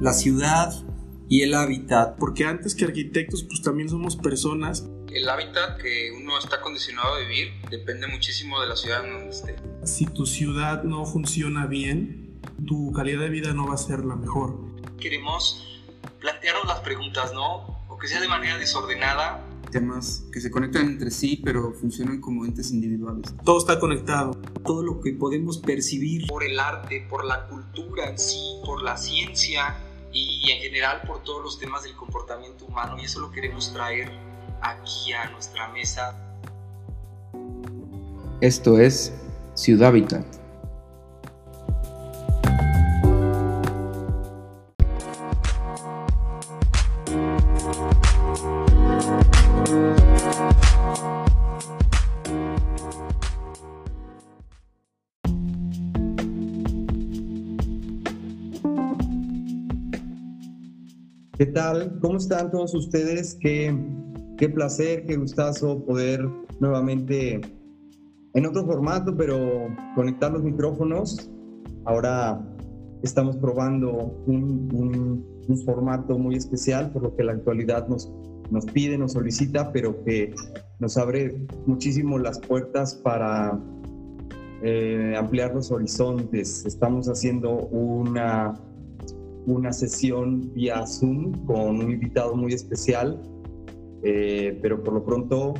la ciudad y el hábitat. Porque antes que arquitectos, pues también somos personas. El hábitat que uno está condicionado a vivir depende muchísimo de la ciudad en donde esté. Si tu ciudad no funciona bien, tu calidad de vida no va a ser la mejor. Queremos plantearnos las preguntas, ¿no? O que sea de manera desordenada. Temas que se conectan entre sí, pero funcionan como entes individuales. Todo está conectado. Todo lo que podemos percibir por el arte, por la cultura en sí, por la ciencia y en general por todos los temas del comportamiento humano y eso lo queremos traer aquí a nuestra mesa. Esto es Ciudad Habitat. ¿Qué tal? ¿Cómo están todos ustedes? Qué, qué placer, qué gustazo poder nuevamente en otro formato, pero conectar los micrófonos. Ahora estamos probando un, un, formato muy especial, por lo que la actualidad nos, nos pide, nos solicita, pero que nos abre muchísimo las puertas para eh, ampliar los horizontes. Estamos haciendo una una sesión vía Zoom con un invitado muy especial, eh, pero por lo pronto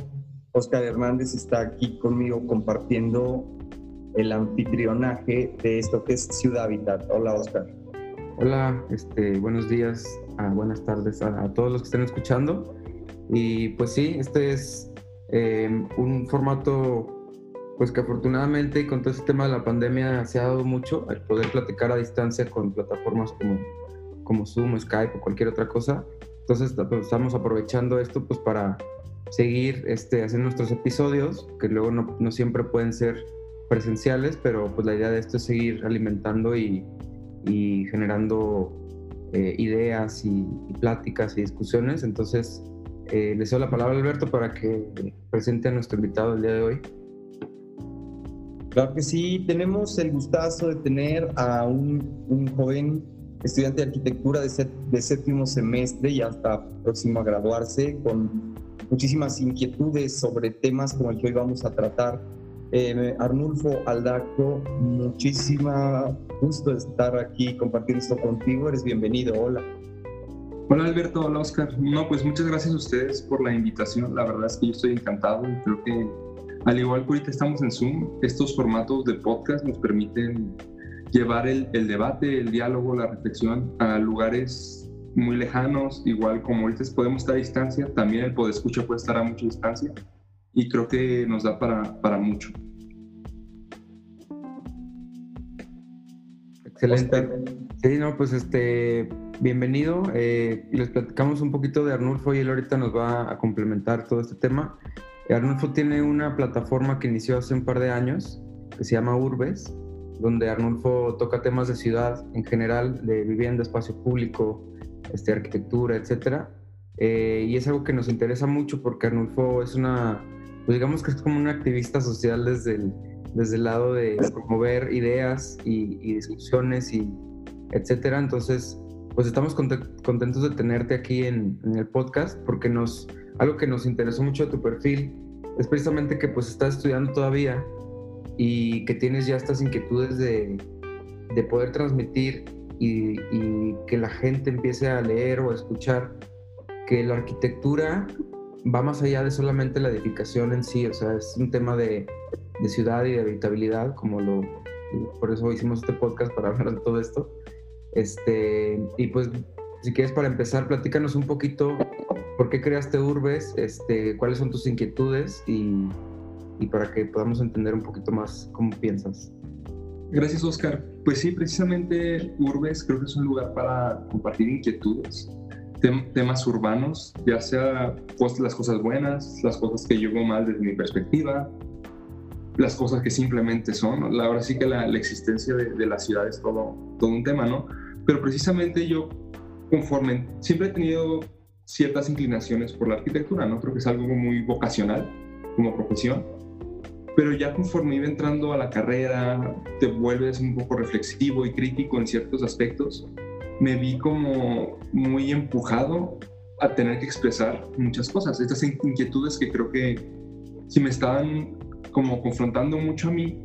Oscar Hernández está aquí conmigo compartiendo el anfitrionaje de esto que es Ciudad Habitat. Hola Oscar. Hola, este, buenos días, buenas tardes a, todos los que estén escuchando. Y pues sí, este es em, un formato pues que afortunadamente con todo este tema de la pandemia se ha dado mucho el poder platicar a distancia con plataformas como como Zoom, Skype o cualquier otra cosa. Entonces pues, estamos aprovechando esto pues para seguir este, haciendo nuestros episodios, que luego no, siempre pueden ser presenciales, pero pues la idea de esto es seguir alimentando y, generando eh, ideas y, pláticas y discusiones. Entonces eh, le cedo la palabra a Alberto para que presente a nuestro invitado el día de hoy. Claro que sí, tenemos el gustazo de tener a un, un joven estudiante de arquitectura de, séptimo semestre y hasta próximo a graduarse, con muchísimas inquietudes sobre temas como el que hoy vamos a tratar. Eh, Arnulfo Aldaco, muchísima gusto de estar aquí compartiendo esto contigo. Eres bienvenido. Hola. Hola Alberto, hola Oscar. No, pues muchas gracias a ustedes por la invitación. La verdad es que yo estoy encantado y creo que al igual que ahorita estamos en Zoom, estos formatos de podcast nos permiten llevar el, el, debate, el diálogo, la reflexión a lugares muy lejanos, igual como ahorita podemos estar a distancia, también el poder escucha puede estar a mucha distancia y creo que nos da para, para mucho. Excelente. Sí, no, pues este, bienvenido. Eh, les platicamos un poquito de Arnulfo y él ahorita nos va a complementar todo este tema. Arnulfo tiene una plataforma que inició hace un par de años que se llama Urbes donde Arnulfo toca temas de ciudad en general, de vivienda, espacio público, este, arquitectura, etc. Eh, y es algo que nos interesa mucho porque Arnulfo es una, pues digamos que es como un activista social desde el, desde el lado de promover ideas y, discusiones y etcétera. Entonces, pues estamos contentos de tenerte aquí en, en, el podcast porque nos, algo que nos interesó mucho de tu perfil es precisamente que pues estás estudiando todavía y que tienes ya estas inquietudes de, de poder transmitir y, que la gente empiece a leer o a escuchar que la arquitectura va más allá de solamente la edificación en sí, o sea, es un tema de, de ciudad y de habitabilidad, como lo, por eso hicimos este podcast para hablar de todo esto. Este, y pues, si quieres para empezar, platícanos un poquito por qué creaste Urbes, este, cuáles son tus inquietudes y, y para que podamos entender un poquito más cómo piensas. Gracias, Oscar. Pues sí, precisamente Urbes creo que es un lugar para compartir inquietudes, temas urbanos, ya sea pues, las cosas buenas, las cosas que yo veo mal desde mi perspectiva, las cosas que simplemente son. La, ahora sí que la, existencia de, de, la ciudad es todo, todo un tema, ¿no? Pero precisamente yo, conforme, siempre he tenido ciertas inclinaciones por la arquitectura, ¿no? Creo que es algo muy vocacional como profesión pero ya conforme iba entrando a la carrera, te vuelves un poco reflexivo y crítico en ciertos aspectos me vi como muy empujado a tener que expresar muchas cosas, estas inquietudes que creo que si me estaban como confrontando mucho a mí,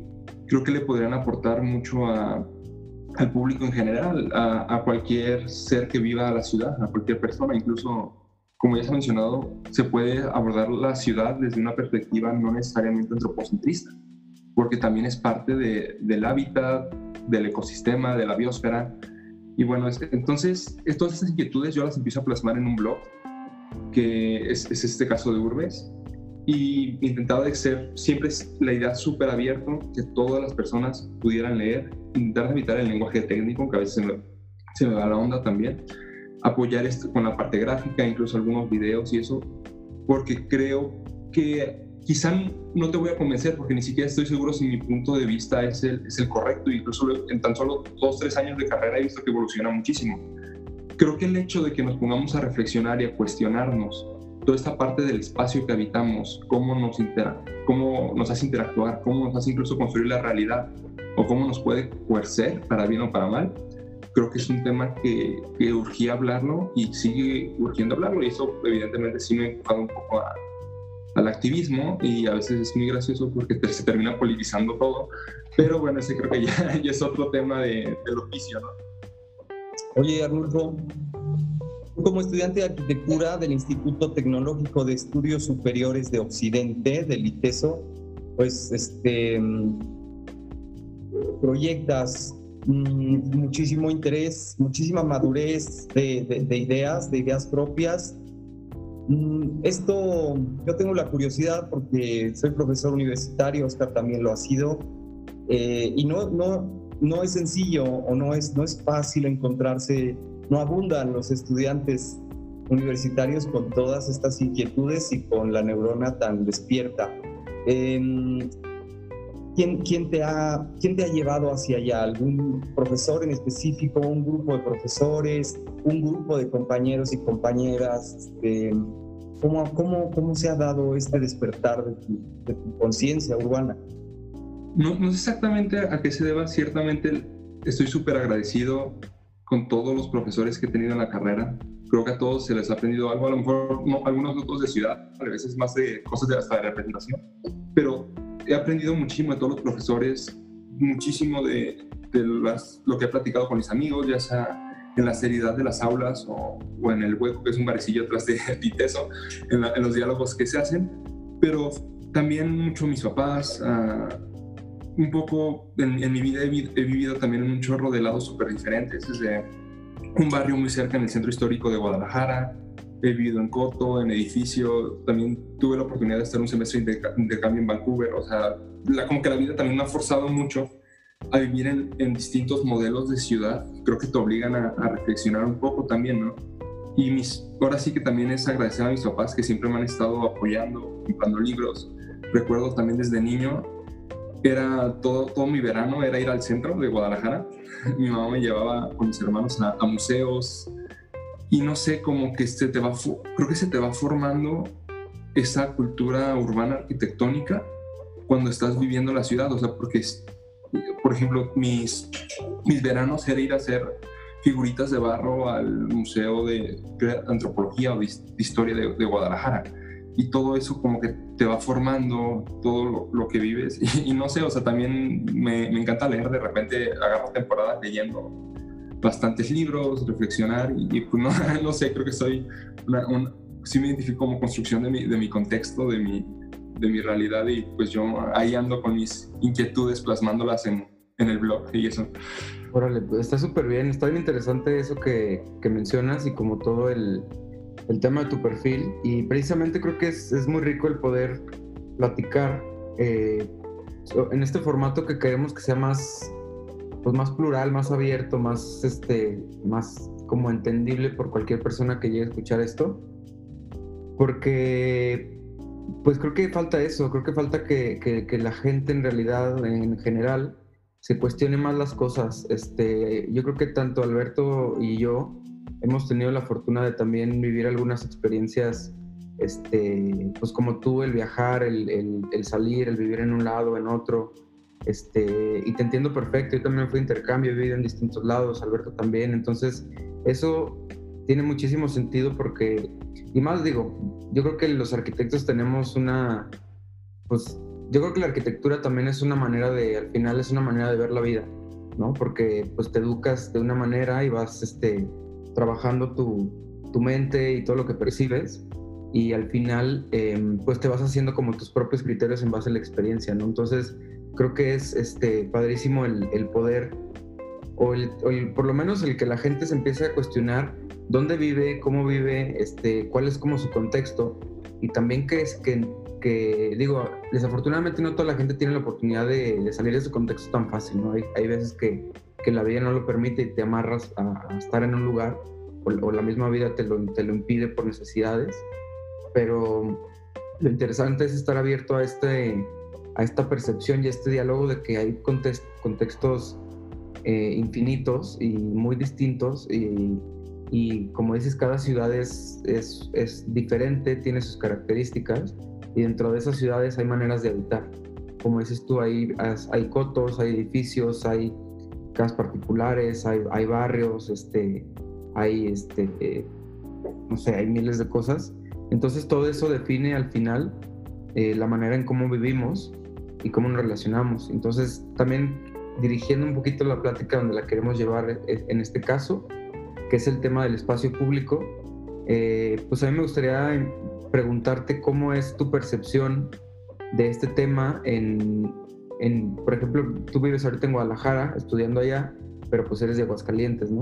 creo que le podrían aportar mucho a, al público en general, a, a, cualquier ser que viva la ciudad, a cualquier persona, incluso, como ya se ha mencionado, se puede abordar la ciudad desde una perspectiva no necesariamente antropocentrista, porque también es parte de, del hábitat, del ecosistema, de la biosfera. Y bueno, es, entonces, todas estas inquietudes yo las empiezo a plasmar en un blog, que es, es este caso de Urbes, y intentaba ser siempre la idea súper abierta, que todas las personas pudieran leer, intentar evitar el lenguaje técnico, que a veces se me, se me da la onda también, apoyar esto con la parte gráfica, incluso algunos videos y eso, porque creo que quizá no te voy a convencer porque ni siquiera estoy seguro si mi punto de vista es el, es el correcto, incluso en tan solo dos, tres años de carrera he visto que evoluciona muchísimo. Creo que el hecho de que nos pongamos a reflexionar y a cuestionarnos toda esta parte del espacio que habitamos, cómo nos, cómo nos hace interactuar, cómo nos hace incluso construir la realidad o cómo nos puede coercer para bien o para mal, creo que es un tema que, que urgía hablarlo y sigue urgiendo hablarlo y eso evidentemente sí me ha enfocado un poco al activismo y a veces es muy gracioso porque se termina politizando todo, pero bueno, ese creo que ya, ya es otro tema de, del oficio, ¿no? Oye, Arnulfo, como estudiante de arquitectura del Instituto Tecnológico de Estudios Superiores de Occidente, del ITESO, pues este, proyectas mm, muchísimo interés, muchísima madurez de, ideas, de ideas propias. Mm, esto, yo tengo la curiosidad porque soy profesor universitario, Oscar también lo ha sido, eh, y no, no, no es sencillo o no es, no es fácil encontrarse no abundan los estudiantes universitarios con todas estas inquietudes y con la neurona tan despierta. Em, ¿quién, quién, te ha, ¿Quién te ha llevado hacia allá? ¿Algún profesor en específico? ¿Un grupo de profesores? ¿Un grupo de compañeros y compañeras? Este, ¿cómo, cómo, cómo, se ha dado este despertar de tu, de tu conciencia urbana? No, no sé exactamente a qué se deba. Ciertamente estoy súper agradecido con todos los profesores que he tenido en la carrera. Creo que a todos se les ha aprendido algo, a lo mejor no, algunos otros de ciudad, a veces más de cosas de hasta de representación, pero he aprendido muchísimo de todos los profesores, muchísimo de, lo que he platicado con mis amigos, ya sea en la seriedad de las aulas o, en el hueco que es un barecillo atrás de Titeso, en, en, los diálogos que se hacen, pero también mucho mis papás, uh, un poco en, mi vida he, vivido también en un chorro de lados súper diferentes, desde un barrio muy cerca en el centro histórico de Guadalajara, he vivido en Coto, en edificio, también tuve la oportunidad de estar un semestre de, cambio en Vancouver, o sea, la, como que la vida también me ha forzado mucho a vivir en, distintos modelos de ciudad, creo que te obligan a, a, reflexionar un poco también, ¿no? Y mis, ahora sí que también es agradecer a mis papás que siempre me han estado apoyando, comprando libros. Recuerdo también desde niño era todo, todo mi verano era ir al centro de Guadalajara. Mi mamá me llevaba con mis hermanos a, museos y no sé, como que se te va, creo que se te va formando esa cultura urbana arquitectónica cuando estás viviendo la ciudad, o sea, porque, por ejemplo, mis, mis veranos era ir a hacer figuritas de barro al Museo de Antropología o de Historia de, de Guadalajara y todo eso como que te va formando todo lo, que vives. Y, no sé, o sea, también me, me, encanta leer, de repente agarro temporadas leyendo bastantes libros, reflexionar y, pues no, no, sé, creo que soy, una, un, sí me identifico como construcción de mi, de mi contexto, de mi, de mi realidad y pues yo ahí ando con mis inquietudes plasmándolas en, en el blog y eso. Órale, pues está súper bien, está bien interesante eso que, que mencionas y como todo el el tema de tu perfil y precisamente creo que es, es muy rico el poder platicar eh, en este formato que queremos que sea más, pues más plural, más abierto, más, este, más como entendible por cualquier persona que llegue a escuchar esto. Porque, pues creo que falta eso, creo que falta que, que, que la gente en realidad, en general, se cuestione más las cosas. Este, yo creo que tanto Alberto y yo hemos tenido la fortuna de también vivir algunas experiencias, este, pues como tú, el viajar, el, el, salir, el vivir en un lado, en otro. Este, y te entiendo perfecto, yo también fui intercambio, he vivido en distintos lados, Alberto también, entonces eso tiene muchísimo sentido porque, y más digo, yo creo que los arquitectos tenemos una, pues yo creo que la arquitectura también es una manera de, al final es una manera de ver la vida, ¿no? Porque pues te educas de una manera y vas este, trabajando tu, tu mente y todo lo que percibes y al final em, pues te vas haciendo como tus propios criterios en base a la experiencia, ¿no? Entonces creo que es este, padrísimo el, el poder o, el, por lo menos el que la gente se empiece a cuestionar dónde vive, cómo vive, este, cuál es como su contexto y también que es que, que digo, desafortunadamente no toda la gente tiene la oportunidad de, salir de su contexto tan fácil, ¿no? Hay, hay veces que, que, la vida no lo permite y te amarras a, estar en un lugar o, o, la misma vida te lo, te lo impide por necesidades, pero lo interesante es estar abierto a, este, a esta percepción y a este diálogo de que hay contextos eh, infinitos y muy distintos y, y, como dices, cada ciudad es, es, es, diferente, tiene sus características y dentro de esas ciudades hay maneras de habitar. Como dices tú, hay, hay cotos, hay edificios, hay particulares, hay, hay barrios, este, hay, este, eh, no sé, hay miles de cosas. Entonces todo eso define al final eh, la manera en cómo vivimos y cómo nos relacionamos. Entonces también dirigiendo un poquito la plática donde la queremos llevar e, en este caso, que es el tema del espacio público, eh, pues a mí me gustaría preguntarte cómo es tu percepción de este tema en, en, por ejemplo, tú vives ahorita en Guadalajara estudiando allá, pero pues eres de Aguascalientes, ¿no?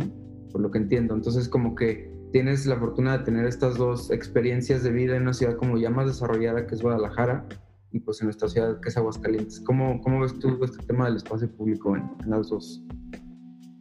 Por lo que entiendo. Entonces como que tienes la fortuna de tener estas dos experiencias de vida en una ciudad como ya más desarrollada que es Guadalajara y pues en nuestra ciudad que es Aguascalientes. ¿Cómo, cómo ves tú este tema del espacio público en, las dos?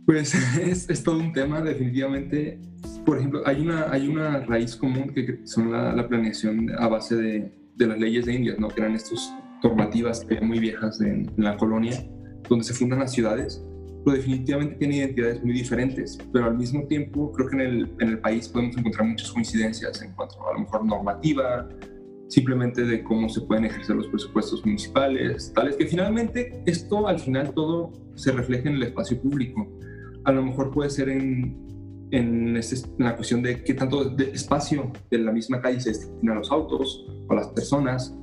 Pues es, es, todo un tema, definitivamente. Por ejemplo, hay una, hay una raíz común que son la, la planeación a base de, de, las leyes de Indias, ¿no? que eran estas normativas muy viejas en, la colonia, donde se fundan las ciudades, pero definitivamente tienen identidades muy diferentes, pero al mismo tiempo creo que en el, en el país podemos encontrar muchas coincidencias en cuanto a, a lo mejor normativa, simplemente de cómo se pueden ejercer los presupuestos municipales, tales que finalmente esto al final todo se refleja en el espacio público. A lo mejor puede ser en, en, este, la cuestión de qué tanto de espacio de la misma calle se destina a los autos o a las personas,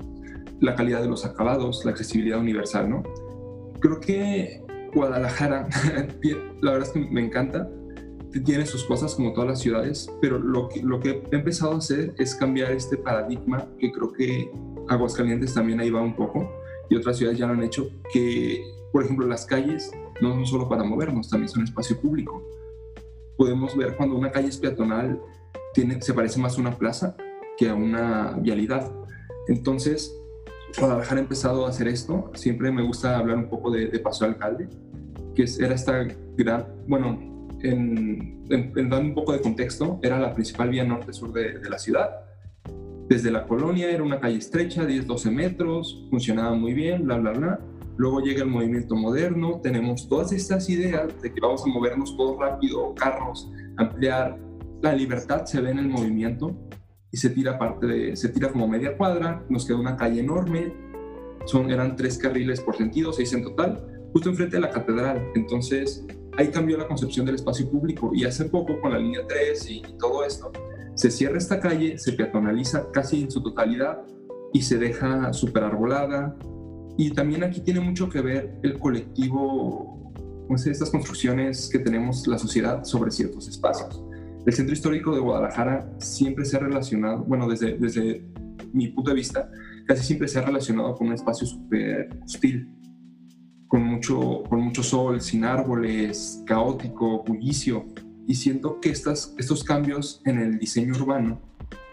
la calidad de los acabados, la accesibilidad universal, ¿no? Creo que Guadalajara, la verdad es que me encanta, tiene sus cosas como todas las ciudades, pero lo que, lo que he empezado a hacer es cambiar este paradigma que creo que Aguascalientes también ahí va un poco y otras ciudades ya lo han hecho, que por ejemplo las calles no son solo para movernos, también son espacio público. Podemos ver cuando una calle es peatonal, tiene, se parece más a una plaza que a una vialidad. Entonces, Guadalajara ha empezado a hacer esto. Siempre me gusta hablar un poco de, de Paso Alcalde, que era esta gran, bueno, en, dando un poco de contexto, era la principal vía norte-sur de, de, la ciudad. Desde la colonia era una calle estrecha, 10-12 metros, funcionaba muy bien, bla, bla, bla. Luego llega el movimiento moderno, tenemos todas estas ideas de que vamos a movernos todo rápido, carros, ampliar. La libertad se ve en el movimiento y se tira parte de, se tira como media cuadra, nos queda una calle enorme, son, eran tres carriles por sentido, seis en total, justo enfrente de la catedral. Entonces, ahí cambió la concepción del espacio público y hace poco con la línea 3 y, todo esto, se cierra esta calle, se peatonaliza casi en su totalidad y se deja súper arbolada. Y también aquí tiene mucho que ver el colectivo, no sé, estas construcciones que tenemos la sociedad sobre ciertos espacios. El centro histórico de Guadalajara siempre se ha relacionado, bueno, desde, desde mi punto de vista, casi siempre se ha relacionado con un espacio súper hostil con mucho, con mucho sol, sin árboles, caótico, bullicio. Y siento que estas, estos cambios en el diseño urbano,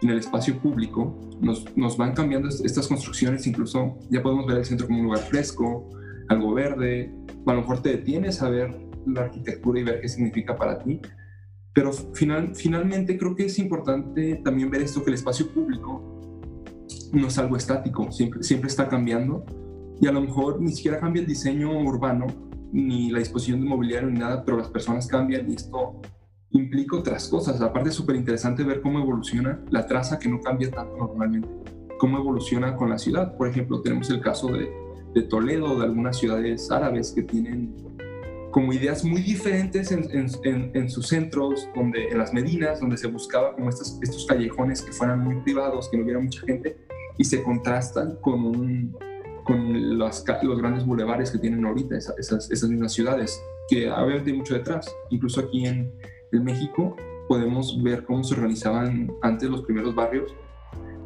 en el espacio público, nos, nos van cambiando estas construcciones. Incluso ya podemos ver el centro como un lugar fresco, algo verde. A lo mejor te detienes a ver la arquitectura y ver qué significa para ti. Pero final, finalmente creo que es importante también ver esto, que el espacio público no es algo estático, siempre, siempre está cambiando y a lo mejor ni siquiera cambia el diseño urbano, ni la disposición de mobiliario, ni nada, pero las personas cambian y esto implica otras cosas. Aparte es súper interesante ver cómo evoluciona la traza que no cambia tanto normalmente, cómo evoluciona con la ciudad. Por ejemplo, tenemos el caso de, de Toledo, de algunas ciudades árabes que tienen como ideas muy diferentes en, en, en, sus centros, donde, en las medinas, donde se buscaba como estos, estos callejones que fueran muy privados, que no hubiera mucha gente, y se contrastan con, un, con los grandes bulevares que tienen ahorita esas, esas, esas mismas ciudades, que obviamente hay mucho detrás. Incluso aquí en, en México podemos ver cómo se organizaban antes los primeros barrios,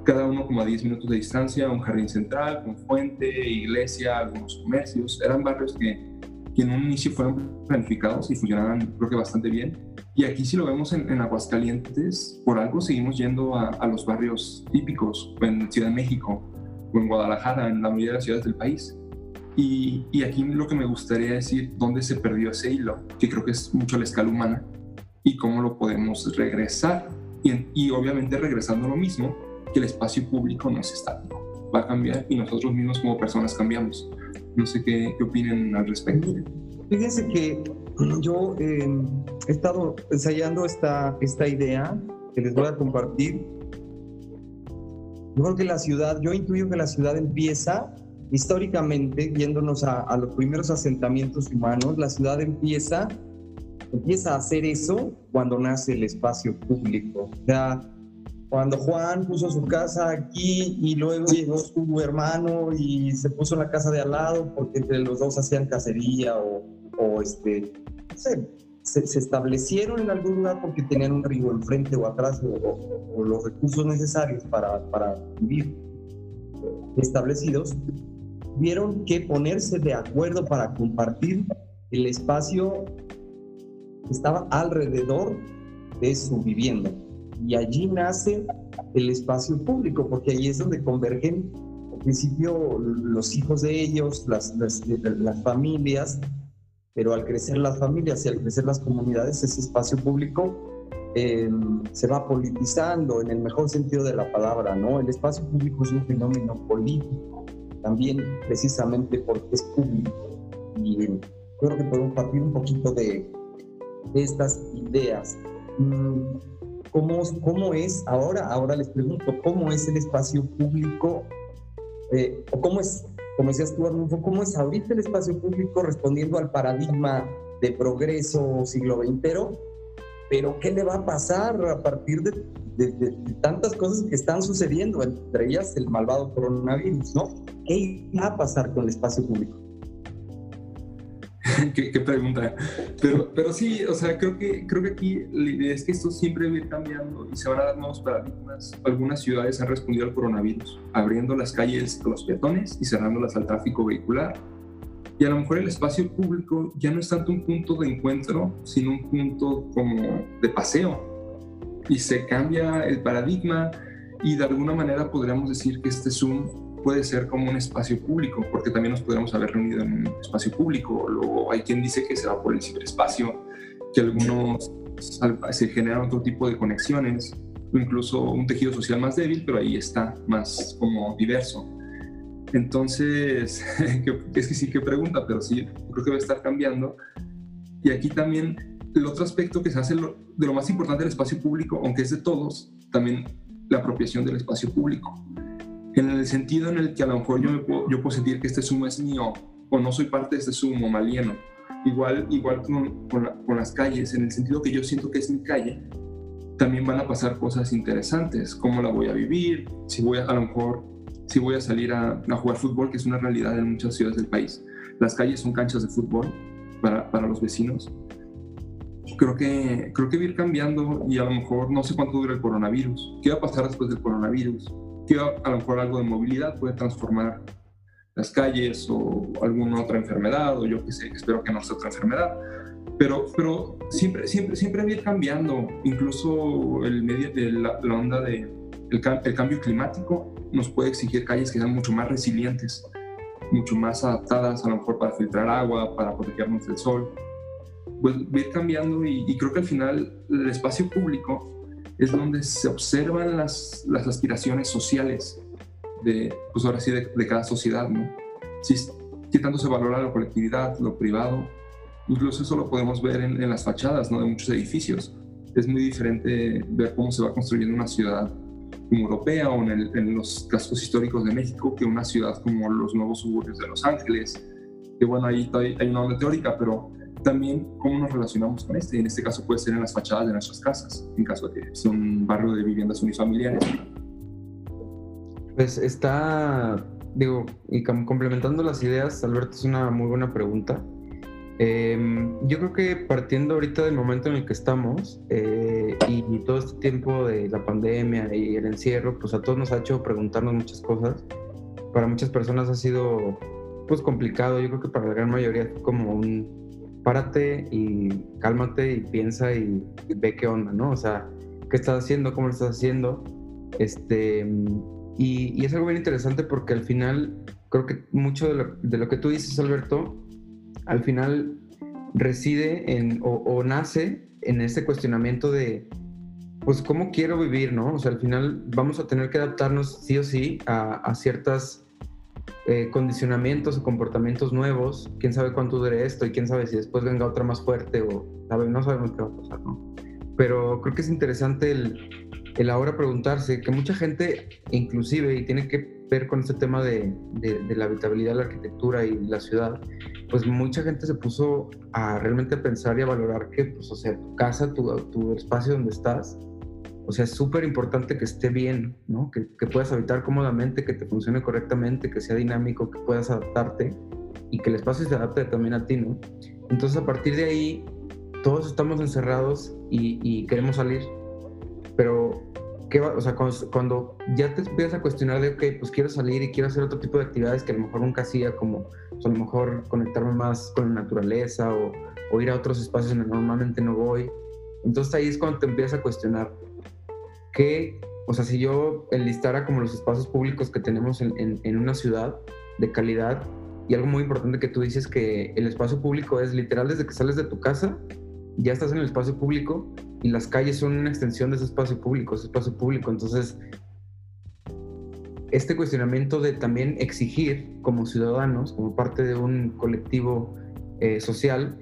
cada uno como a 10 minutos de distancia, un jardín central, con fuente, iglesia, algunos comercios. Eran barrios que que en un inicio fueron planificados y funcionaban creo que bastante bien. Y aquí si lo vemos en, Aguascalientes, por algo seguimos yendo a, los barrios típicos, en Ciudad de México o en Guadalajara, en la mayoría de las ciudades del país. Y, y, aquí lo que me gustaría decir, dónde se perdió ese hilo, que creo que es mucho la escala humana, y cómo lo podemos regresar. Y, y obviamente regresando a lo mismo, que el espacio público no es estático, va a cambiar y nosotros mismos como personas cambiamos. No sé qué, qué opinen al respecto. Fíjense que yo eh, he estado ensayando esta, esta idea que les voy a compartir. Yo creo que la ciudad, yo intuyo que la ciudad empieza históricamente, yéndonos a, a los primeros asentamientos humanos, la ciudad empieza, empieza a hacer eso cuando nace el espacio público. O sea, cuando Juan puso su casa aquí y luego llegó su hermano y se puso en la casa de al lado porque entre los dos hacían cacería o, o este, no sé, se, establecieron en algún lugar porque tenían un río enfrente o atrás o, los recursos necesarios para, para vivir establecidos, vieron que ponerse de acuerdo para compartir el espacio que estaba alrededor de su vivienda y allí nace el espacio público, porque ahí es donde convergen, al principio, los hijos de ellos, las, las, familias, pero al crecer las familias y al crecer las comunidades, ese espacio público em, se va politizando en el mejor sentido de la palabra, ¿no? El espacio público es un fenómeno político, también precisamente porque es público. Y creo que podemos partir un poquito de, de estas ideas. Mm, ¿Cómo, ¿Cómo es ahora? Ahora les pregunto, ¿cómo es el espacio público? Eh, ¿O cómo es, como decías tú, Arnulfo, cómo es ahorita el espacio público respondiendo al paradigma de progreso siglo XX? Pero, ¿qué le va a pasar a partir de, de, tantas cosas que están sucediendo, entre ellas el malvado coronavirus, ¿no? ¿Qué va a pasar con el espacio público? qué, pregunta. Pero, pero sí, o sea, creo que, creo que aquí la idea es que esto siempre va a ir cambiando y se van a dar nuevos paradigmas. Algunas ciudades han respondido al coronavirus, abriendo las calles a los peatones y cerrándolas al tráfico vehicular. Y a lo mejor el espacio público ya no es tanto un punto de encuentro, sino un punto como de paseo. Y se cambia el paradigma y de alguna manera podríamos decir que este Zoom puede ser como un espacio público, porque también nos podríamos haber reunido en un espacio público. Luego hay quien dice que se va por el ciberespacio, que algunos se generan otro tipo de conexiones, o incluso un tejido social más débil, pero ahí está, más como diverso. Entonces, es que sí que pregunta, pero sí, creo que va a estar cambiando. Y aquí también el otro aspecto que se hace de lo más importante del espacio público, aunque es de todos, también la apropiación del espacio público en el sentido en el que a lo mejor yo, me puedo, yo puedo sentir que este sumo es mío o no soy parte de este sumo malieno. Igual, igual con, con, las calles, en el sentido que yo siento que es mi calle, también van a pasar cosas interesantes, cómo la voy a vivir, si voy a, a lo mejor, si voy a salir a, a, jugar fútbol, que es una realidad en muchas ciudades del país. Las calles son canchas de fútbol para, para los vecinos. Creo que, creo que va a ir cambiando y a lo mejor no sé cuánto dura el coronavirus. ¿Qué va a pasar después del coronavirus? Que a lo mejor algo de movilidad puede transformar las calles o alguna otra enfermedad, o yo que sé, espero que no sea otra enfermedad. Pero, pero siempre, siempre, siempre va a ir cambiando, incluso el medio, la, la onda de el, el, cambio climático nos puede exigir calles que sean mucho más resilientes, mucho más adaptadas a lo mejor para filtrar agua, para protegernos del sol. Pues va a ir cambiando y, y creo que al final el espacio público es donde se observan las, las aspiraciones sociales de, pues ahora sí, de, cada sociedad, ¿no? Si, qué tanto se valora la colectividad, lo privado. Incluso eso lo podemos ver en, las fachadas, ¿no? De muchos edificios. Es muy diferente ver cómo se va construyendo una ciudad como europea o en, en los cascos históricos de México que una ciudad como los nuevos suburbios de Los Ángeles, que bueno, ahí hay una onda teórica, pero también cómo nos relacionamos con este. En este caso puede ser en las fachadas de nuestras casas, en caso de que sea un barrio de viviendas unifamiliares. Pues está, digo, y complementando las ideas, Alberto, es una muy buena pregunta. Em, yo creo que partiendo ahorita del momento en el que estamos eh, y, y, todo este tiempo de la pandemia y el encierro, pues a todos nos ha hecho preguntarnos muchas cosas. Para muchas personas ha sido pues complicado, yo creo que para la gran mayoría como un párate y cálmate y piensa y, ve qué onda, ¿no? O sea, qué estás haciendo, cómo lo estás haciendo. Este, y, es algo bien interesante porque al final creo que mucho de lo, que tú dices, Alberto, al final reside en o, nace en ese cuestionamiento de, pues, ¿cómo quiero vivir, no? O sea, al final vamos a tener que adaptarnos sí o sí a ciertas eh, condicionamientos o comportamientos nuevos, quién sabe cuánto dure esto y quién sabe si después venga otra más fuerte o no sabemos qué va a pasar, ¿no? Pero creo que es interesante el, el ahora preguntarse que mucha gente, inclusive, y tiene que ver con este tema de, de, la habitabilidad, la arquitectura y la ciudad, pues mucha gente se puso a realmente pensar y a valorar que, pues, o sea, tu casa, tu, tu espacio donde estás, o sea, es súper importante que esté bien, ¿no? Que, puedas habitar cómodamente, que te funcione correctamente, que sea dinámico, que puedas adaptarte y que el espacio se adapte también a ti, ¿no? Entonces, a partir de ahí, todos estamos encerrados y, queremos salir, pero, ¿qué va? O sea, cuando, ya te empiezas a cuestionar de, ok, pues quiero salir y quiero hacer otro tipo de actividades que a lo mejor nunca hacía, como pues, a lo mejor conectarme más con la naturaleza o, o ir a otros espacios donde normalmente no voy. Entonces ahí es cuando te empiezas a cuestionar, que, o sea, si yo enlistara como los espacios públicos que tenemos en, una ciudad de calidad, y algo muy importante que tú dices que el espacio público es literal desde que sales de tu casa, ya estás en el espacio público y las calles son una extensión de ese espacio público, ese espacio público. Entonces, este cuestionamiento de también exigir como ciudadanos, como parte de un colectivo eh, social,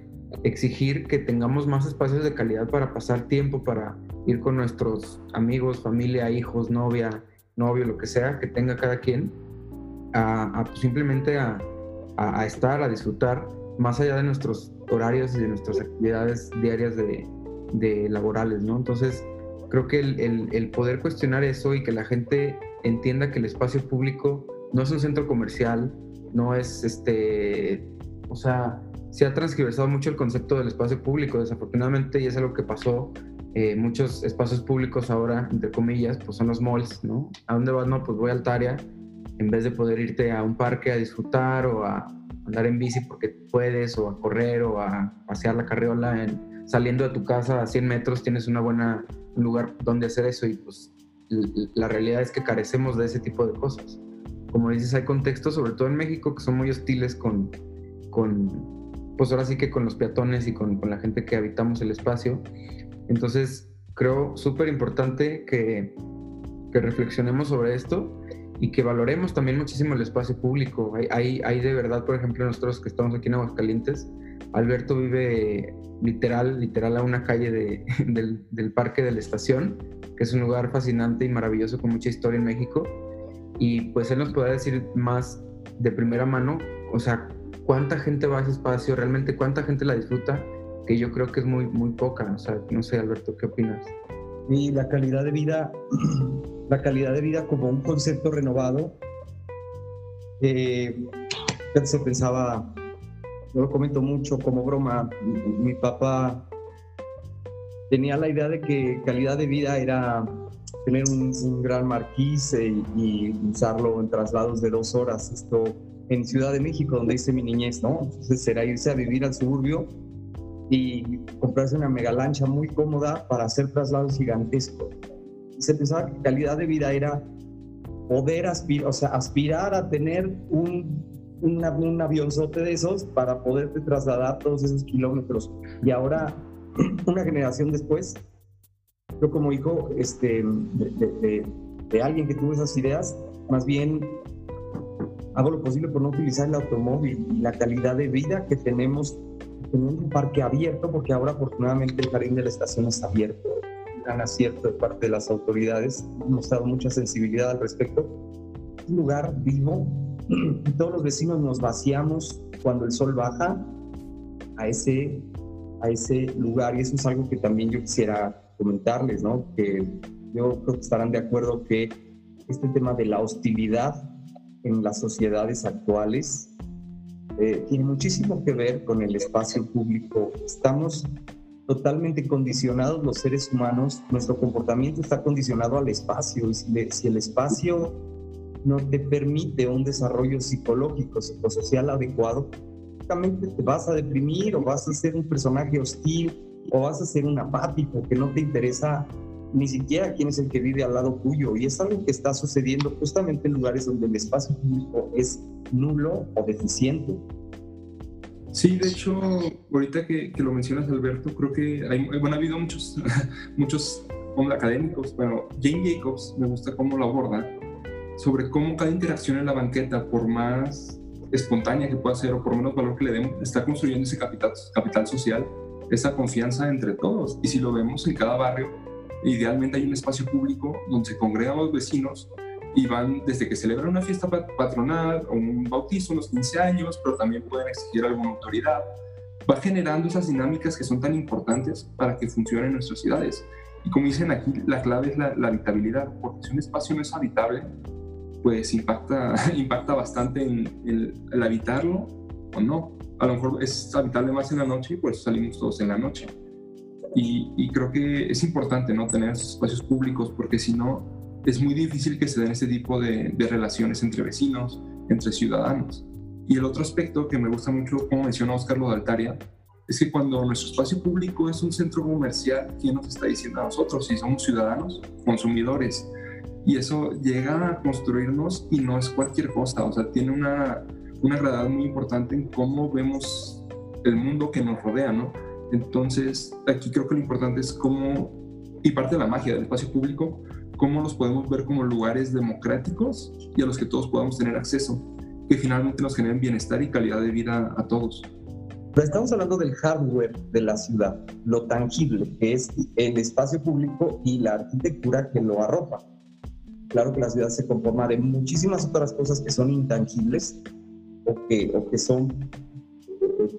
exigir que tengamos más espacios de calidad para pasar tiempo, para ir con nuestros amigos, familia, hijos, novia, novio, lo que sea que tenga cada quien, a, pues, simplemente a, estar, a disfrutar, más allá de nuestros horarios y de nuestras actividades diarias de, laborales, ¿no? Entonces, creo que el, el, poder cuestionar eso y que la gente entienda que el espacio público no es un centro comercial, no es este, o sea, se ha transgiversado mucho el concepto del espacio público, desafortunadamente, y es algo que pasó eh, muchos espacios públicos ahora, entre comillas, pues son los malls, ¿no? ¿A dónde vas? No, pues voy al Taria, en vez de poder irte a un parque a disfrutar o a andar en bici porque puedes, o a correr, o a pasear la carriola, en, saliendo de tu casa a 100 metros tienes una buena, un lugar donde hacer eso y pues la realidad es que carecemos de ese tipo de cosas. Como dices, hay contextos, sobre todo en México, que son muy hostiles con, con pues ahora sí que con los peatones y con, con la gente que habitamos el espacio entonces, creo súper importante que, que, reflexionemos sobre esto y que valoremos también muchísimo el espacio público. Hay, hay, de verdad, por ejemplo, nosotros que estamos aquí en Aguascalientes, Alberto vive literal, literal a una calle de, del, del, Parque de la Estación, que es un lugar fascinante y maravilloso con mucha historia en México. Y pues él nos puede decir más de primera mano, o sea, cuánta gente va a ese espacio, realmente cuánta gente la disfruta que yo creo que es muy, muy poca. O sea, no sé, Alberto, ¿qué opinas? Y la calidad de vida, la calidad de vida como un concepto renovado, eh, se pensaba, yo lo comento mucho como broma, mi, papá tenía la idea de que calidad de vida era tener un, gran marquís y, y, usarlo en traslados de dos horas. Esto en Ciudad de México, donde hice mi niñez, ¿no? Entonces era irse a vivir al suburbio y comprarse una mega lancha muy cómoda para hacer traslados gigantescos. Se pensaba que calidad de vida era poder aspirar, o sea, aspirar a tener un, un avionzote de esos para poderte trasladar todos esos kilómetros. Y ahora, una generación después, yo como hijo este, de, de alguien que tuvo esas ideas, más bien hago lo posible por no utilizar el automóvil y la calidad de vida que tenemos teniendo un parque abierto, porque ahora afortunadamente el jardín de la estación está abierto, un gran acierto de parte de las autoridades, hemos mostrado mucha sensibilidad al respecto. Un lugar vivo y todos los vecinos nos vaciamos cuando el sol baja a ese, a ese lugar y eso es algo que también yo quisiera comentarles, ¿no? Que yo creo que estarán de acuerdo que este tema de la hostilidad en las sociedades actuales eh, tiene muchísimo que ver con el espacio público. Estamos totalmente condicionados los seres humanos, nuestro comportamiento está condicionado al espacio y si, el espacio no te permite un desarrollo psicológico, psicosocial adecuado, justamente te vas a deprimir o vas a ser un personaje hostil o vas a ser un apático que no te interesa ni siquiera quién es el que vive al lado tuyo. Y es algo que está sucediendo justamente en lugares donde el espacio público es nulo o deficiente. Sí, de hecho, ahorita que, lo mencionas, Alberto, creo que hay, bueno, ha habido muchos, muchos académicos, bueno, Jane Jacobs, me gusta cómo lo aborda, sobre cómo cada interacción en la banqueta, por más espontánea que pueda ser o por menos valor que le demos, está construyendo ese capital, capital social, esa confianza entre todos. Y si lo vemos en cada barrio, Idealmente hay un espacio público donde se congregan los vecinos y van desde que celebran una fiesta patronal o un bautizo, unos 15 años, pero también pueden exigir alguna autoridad. Va generando esas dinámicas que son tan importantes para que funcionen nuestras ciudades. Y como dicen aquí, la clave es la, habitabilidad, porque si un espacio no es habitable, pues impacta, impacta bastante en el, habitarlo o no. A lo mejor es habitable más en la noche y pues salimos todos en la noche. Y, creo que es importante ¿no? tener espacios públicos porque si no, es muy difícil que se den ese tipo de, relaciones entre vecinos, entre ciudadanos. Y el otro aspecto que me gusta mucho, como mencionó Oscar Lodaltaria, es que cuando nuestro espacio público es un centro comercial, ¿quién nos está diciendo a nosotros? Si somos ciudadanos, consumidores. Y eso llega a construirnos y no es cualquier cosa, o sea, tiene una, una gravedad muy importante en cómo vemos el mundo que nos rodea, ¿no? Entonces, aquí creo que lo importante es cómo, y parte de la magia del espacio público, cómo los podemos ver como lugares democráticos y a los que todos podamos tener acceso, que finalmente nos generen bienestar y calidad de vida a todos. Pero estamos hablando del hardware de la ciudad, lo tangible, que es el espacio público y la arquitectura que lo arropa. Claro que la ciudad se conforma de muchísimas otras cosas que son intangibles o que, o que son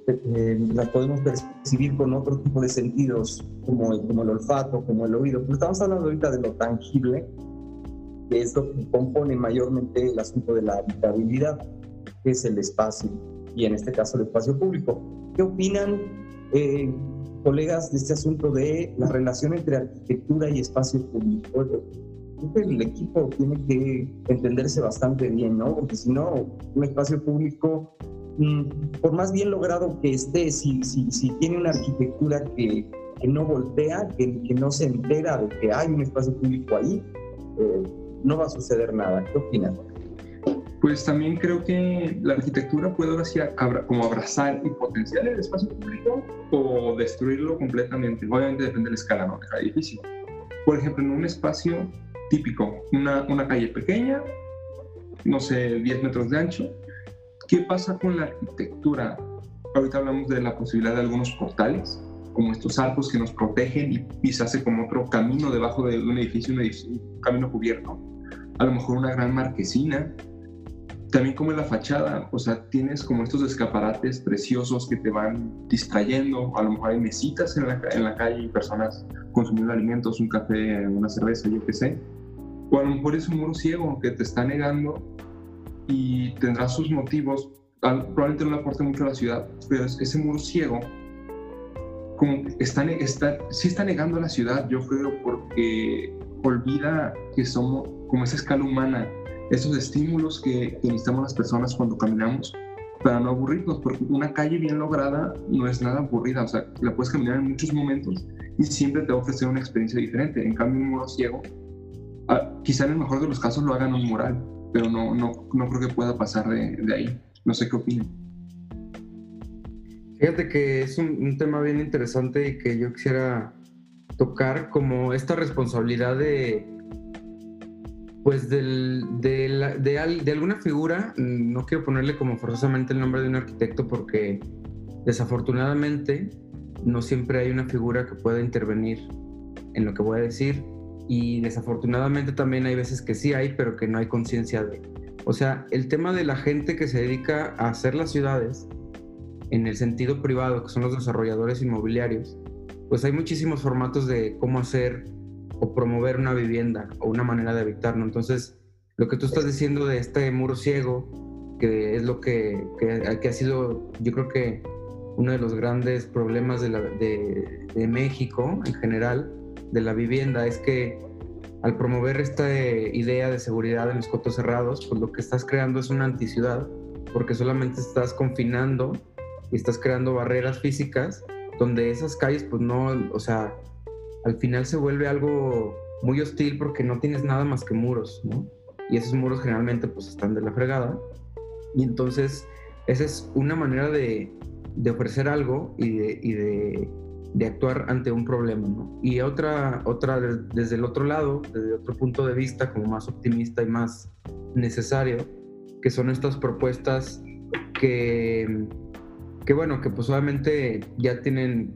eh, las podemos percibir con otro tipo de sentidos, como el, como el olfato, como el oído. Pero estamos hablando ahorita de lo tangible, que es lo que compone mayormente el asunto de la habitabilidad, que es el espacio, y en este caso el espacio público. ¿Qué opinan, eh, colegas, de este asunto de la relación entre arquitectura y espacio público? Creo que el equipo tiene que entenderse bastante bien, ¿no? Porque si no, un espacio público por más bien logrado que esté, si, si, si tiene una arquitectura que, que no voltea, que, que, no se entera de que hay un espacio público ahí, eh, no va a suceder nada. ¿Qué opinas? Pues también creo que la arquitectura puede ahora sí como abrazar y potenciar el espacio público o destruirlo completamente. Obviamente depende de la escala ¿no? de cada edificio. Por ejemplo, en un espacio típico, una, una calle pequeña, no sé, 10 metros de ancho, ¿Qué pasa con la arquitectura? Ahorita hablamos de la posibilidad de algunos portales, como estos arcos que nos protegen y, se hace como otro camino debajo de un edificio, un, edificio, un camino cubierto. A lo mejor una gran marquesina. También como la fachada, o sea, tienes como estos escaparates preciosos que te van distrayendo. A lo mejor hay mesitas en la, en la calle y personas consumiendo alimentos, un café, una cerveza, yo qué sé. O a lo mejor es un muro ciego que te está negando y tendrá sus motivos. Probablemente no le aporte mucho a la ciudad, pero ese muro ciego como está, está, sí está negando a la ciudad, yo creo, porque olvida que somos como esa escala humana, esos estímulos que, que, necesitamos las personas cuando caminamos para no aburrirnos, porque una calle bien lograda no es nada aburrida, o sea, la puedes caminar en muchos momentos y siempre te va a ofrecer una experiencia diferente. En cambio, un muro ciego, ah, quizá en el mejor de los casos lo hagan un mural, pero no, no, no creo que pueda pasar de, ahí. No sé qué opinan. Fíjate que es un, tema bien interesante y que yo quisiera tocar como esta responsabilidad de, pues del, de, de, de, alguna figura, no quiero ponerle como forzosamente el nombre de un arquitecto porque desafortunadamente no siempre hay una figura que pueda intervenir en lo que voy a decir y desafortunadamente también hay veces que sí hay, pero que no hay conciencia de, O sea, el tema de la gente que se dedica a hacer las ciudades en el sentido privado, que son los desarrolladores inmobiliarios, pues hay muchísimos formatos de cómo hacer o promover una vivienda o una manera de habitar, ¿no? Entonces, lo que tú estás diciendo de este muro ciego, que es lo que, que, ha sido, yo creo que uno de los grandes problemas de, México en general, de la vivienda, es que al promover esta idea de seguridad en los cotos cerrados, pues lo que estás creando es una anticiudad, porque solamente estás confinando y estás creando barreras físicas donde esas calles, pues no, o sea, al final se vuelve algo muy hostil porque no tienes nada más que muros, ¿no? Y esos muros generalmente pues están de la fregada. Y entonces esa es una manera de, de ofrecer algo y de de actuar ante un problema. Y otra, otra desde el otro lado, desde otro punto de vista, como más optimista y más necesario, que son estas propuestas que, que bueno, que pues obviamente ya tienen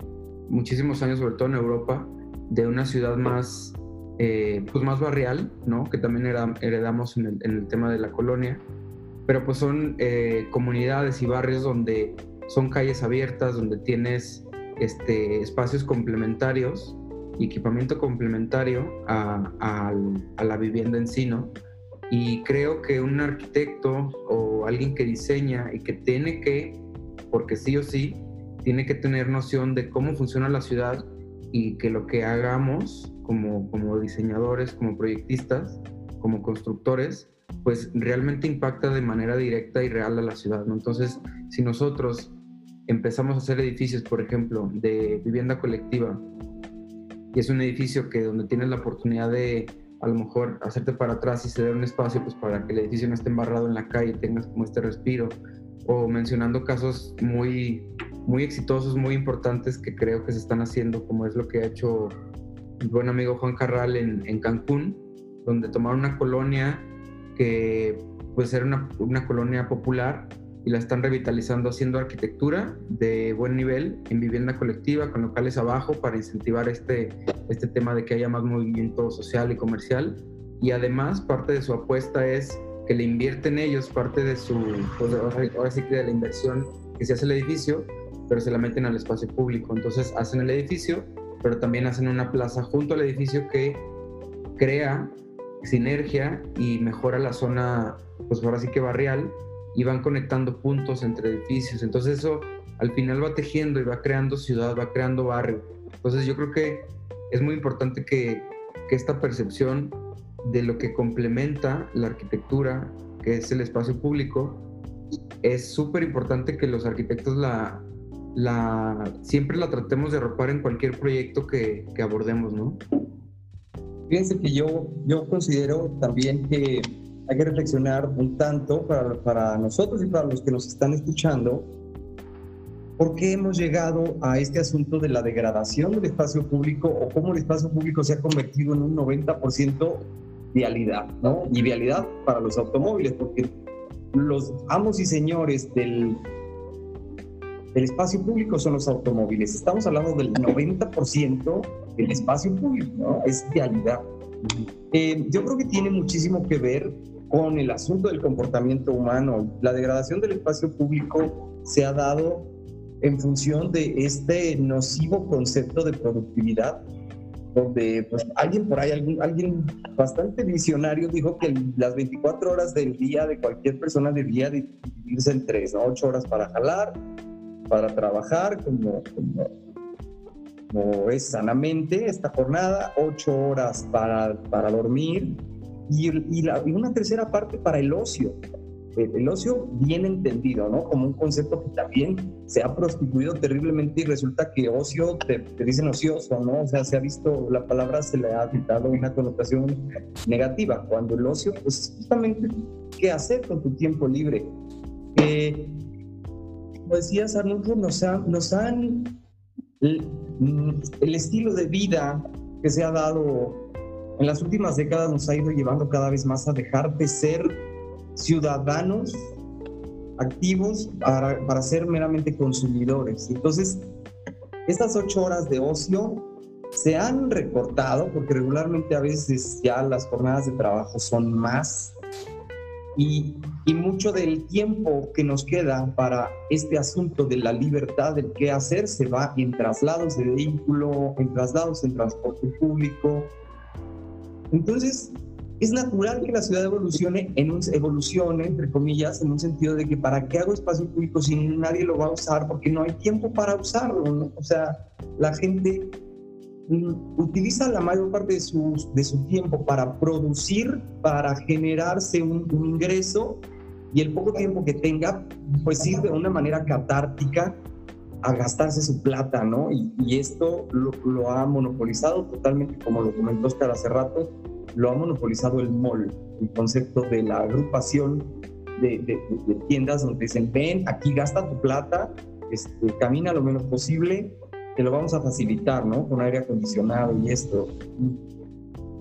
muchísimos años, sobre todo en Europa, de una ciudad más, eh, pues más barrial, ¿no? Que también heredamos en el, en el, tema de la colonia, pero pues son eh, comunidades y barrios donde son calles abiertas, donde tienes este, espacios complementarios y equipamiento complementario a, la vivienda en sí, ¿no? Y creo que un arquitecto o alguien que diseña y que tiene que, porque sí o sí, tiene que tener noción de cómo funciona la ciudad y que lo que hagamos como, como diseñadores, como proyectistas, como constructores, pues realmente impacta de manera directa y real a la ciudad, ¿no? Entonces, si nosotros empezamos a hacer edificios, por ejemplo, de vivienda colectiva, y es un edificio que donde tienes la oportunidad de a lo mejor hacerte para atrás y ceder un espacio pues para que el edificio no esté embarrado en la calle y tengas como este respiro, o mencionando casos muy, muy exitosos, muy importantes que creo que se están haciendo, como es lo que ha hecho mi buen amigo Juan Carral en, en Cancún, donde tomaron una colonia que pues era una, una colonia popular y la están revitalizando haciendo arquitectura de buen nivel en vivienda colectiva con locales abajo para incentivar este, este tema de que haya más movimiento social y comercial. Y además parte de su apuesta es que le invierten ellos parte de su, pues ahora sí que de la inversión que se hace el edificio, pero se la meten al espacio público. Entonces hacen el edificio, pero también hacen una plaza junto al edificio que crea sinergia y mejora la zona, pues ahora sí que barrial, y van conectando puntos entre edificios. Entonces eso al final va tejiendo y va creando ciudad, va creando barrio. Entonces yo creo que es muy importante que, que esta percepción de lo que complementa la arquitectura, que es el espacio público, es súper importante que los arquitectos la, la, siempre la tratemos de arropar en cualquier proyecto que, que abordemos, ¿no? Fíjense que yo, yo considero también que hay que reflexionar un tanto para, para nosotros y para los que nos están escuchando, ¿por qué hemos llegado a este asunto de la degradación del espacio público o cómo el espacio público se ha convertido en un 90% vialidad, ¿no? Y vialidad para los automóviles, porque los amos y señores del, del espacio público son los automóviles. Estamos hablando del 90% del espacio público, ¿no? Es vialidad. Eh, yo creo que tiene muchísimo que ver con el asunto del comportamiento humano. La degradación del espacio público se ha dado en función de este nocivo concepto de productividad, donde pues, alguien por ahí, alguien, alguien bastante visionario dijo que las 24 horas del día de cualquier persona debía dividirse en tres, ¿no? 8 horas para jalar, para trabajar, como, como, es sanamente esta jornada, 8 horas para, para dormir y, y, una tercera parte para el ocio. El, ocio bien entendido, ¿no? Como un concepto que también se ha prostituido terriblemente y resulta que ocio, te, dicen ocioso, ¿no? O sea, se ha visto, la palabra se le ha dado una connotación negativa, cuando el ocio, pues es justamente qué hacer con tu tiempo libre. Eh, como decías, Arnulfo, nos, nos han... El, el estilo de vida que se ha dado en las últimas décadas nos ha ido llevando cada vez más a dejar de ser ciudadanos activos para, para ser meramente consumidores. Entonces, estas ocho horas de ocio se han recortado porque regularmente a veces ya las jornadas de trabajo son más Y, y, mucho del tiempo que nos queda para este asunto de la libertad del qué hacer se va en traslados de vehículo, en traslados en transporte público. Entonces, es natural que la ciudad evolucione, en un, evolucione, entre comillas, en un sentido de que para qué hago espacio público si nadie lo va a usar, porque no hay tiempo para usarlo. O sea, la gente Mm, utiliza la mayor parte de su, de su tiempo para producir, para generarse un, ingreso y el poco tiempo que tenga, pues sirve de una manera catártica a gastarse su plata, ¿no? Y, esto lo, ha monopolizado totalmente, como lo comentó Oscar hace rato, lo ha monopolizado el mall, el concepto de la agrupación de tiendas donde dicen, ven, aquí gasta tu plata, este, camina lo menos posible, te lo vamos a facilitar, ¿no? Con aire acondicionado y esto.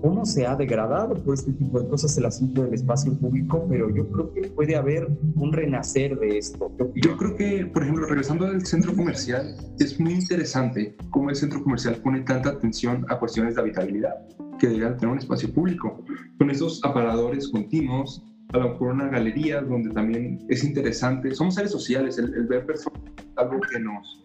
¿Cómo se ha degradado por este tipo de cosas el asunto del espacio público? Pero yo creo que puede haber un renacer de esto. Yo creo que, por ejemplo, regresando al centro comercial, es muy interesante cómo el centro comercial pone tanta atención a cuestiones de habitabilidad que debería tener un espacio público, con esos aparadores continuos, a lo mejor una galería donde también es interesante. Somos seres sociales, el, ver personas algo que nos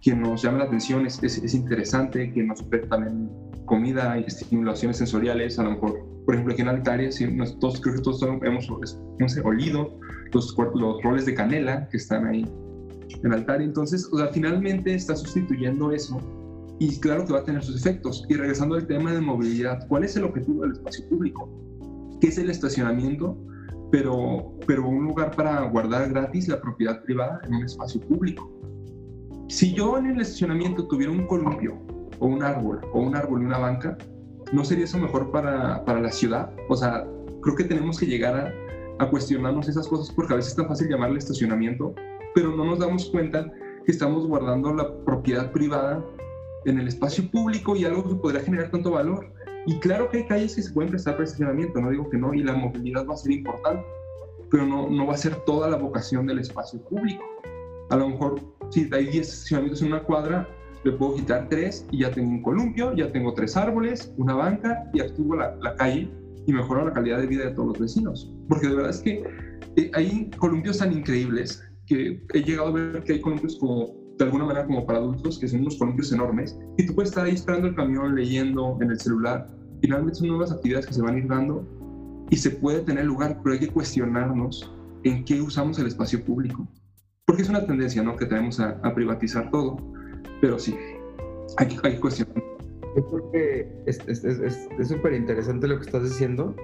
que nos llama la atención, es, es, interesante, que nos ofrece también comida y estimulaciones sensoriales, a lo mejor, por ejemplo, aquí en Altaria, sí, todos, creo que todos hemos, hemos olido los, los roles de canela que están ahí en Altaria, entonces, o sea, finalmente está sustituyendo eso y claro que va a tener sus efectos. Y regresando al tema de movilidad, ¿cuál es el objetivo del espacio público? ¿Qué es el estacionamiento? Pero, pero un lugar para guardar gratis la propiedad privada en un espacio público. Si yo en el estacionamiento tuviera un columpio o un árbol o un árbol y una banca, ¿no sería eso mejor para, para la ciudad? O sea, creo que tenemos que llegar a, a, cuestionarnos esas cosas porque a veces es tan fácil llamarle estacionamiento, pero no nos damos cuenta que estamos guardando la propiedad privada en el espacio público y algo que podría generar tanto valor. Y claro que hay calles que se pueden prestar para estacionamiento, no digo que no, y la movilidad va a ser importante, pero no, no va a ser toda la vocación del espacio público. A lo mejor si hay 10 estacionamientos en una cuadra, le puedo quitar 3 y ya tengo un columpio, ya tengo 3 árboles, una banca y activo la, la calle y mejoro la calidad de vida de todos los vecinos. Porque de verdad es que eh, hay columpios tan increíbles que he llegado a ver que hay columpios como, de alguna manera como para adultos, que son unos columpios enormes, y tú puedes estar ahí esperando el camión, leyendo en el celular. Finalmente son nuevas actividades que se van a ir dando y se puede tener lugar, pero hay que cuestionarnos en qué usamos el espacio público porque es una tendencia ¿no? que tenemos a, privatizar todo, pero sí, hay hay cuestionar. Yo creo que es súper interesante lo que estás diciendo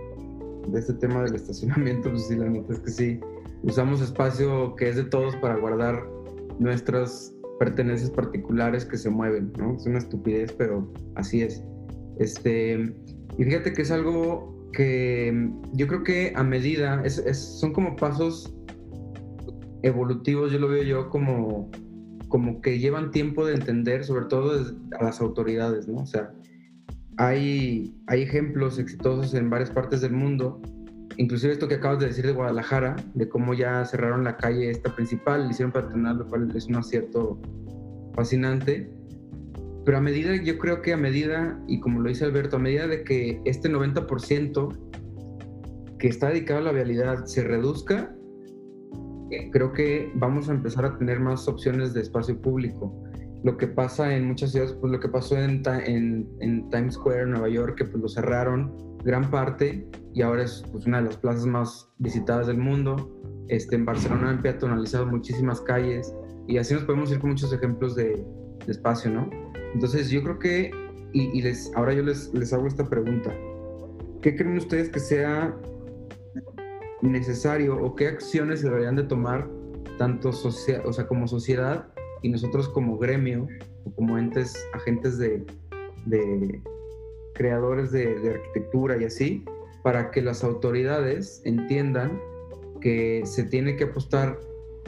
de este tema del estacionamiento, pues sí, la neta es que sí, usamos espacio que es de todos para guardar nuestras pertenencias particulares que se mueven, ¿no? Es una estupidez, pero así es. Este, y fíjate que es algo que yo creo que a medida, es, son como pasos evolutivos, yo lo veo yo como, como que llevan tiempo de entender, sobre todo a las autoridades, ¿no? O sea, hay, hay ejemplos exitosos en varias partes del mundo, inclusive esto que acabas de decir de Guadalajara, de cómo ya cerraron la calle esta principal, le hicieron patronar, lo cual es un acierto fascinante. Pero a medida, yo creo que a medida, y como lo dice Alberto, a medida de que este 90% que está dedicado a la vialidad se reduzca, creo que vamos a empezar a tener más opciones de espacio público. Lo que pasa en muchas ciudades, pues lo que pasó en, en, Times Square, Nueva York, que pues lo cerraron gran parte y ahora es pues, una de las plazas más visitadas del mundo. Este, en Barcelona han peatonalizado muchísimas calles y así nos podemos ir con muchos ejemplos de, de espacio, ¿no? Entonces yo creo que, y, y, les, ahora yo les, les hago esta pregunta, ¿qué creen ustedes que sea necesario o qué acciones se deberían de tomar tanto o sea, como sociedad y nosotros como gremio o como entes, agentes de, de creadores de, de, arquitectura y así, para que las autoridades entiendan que se tiene que apostar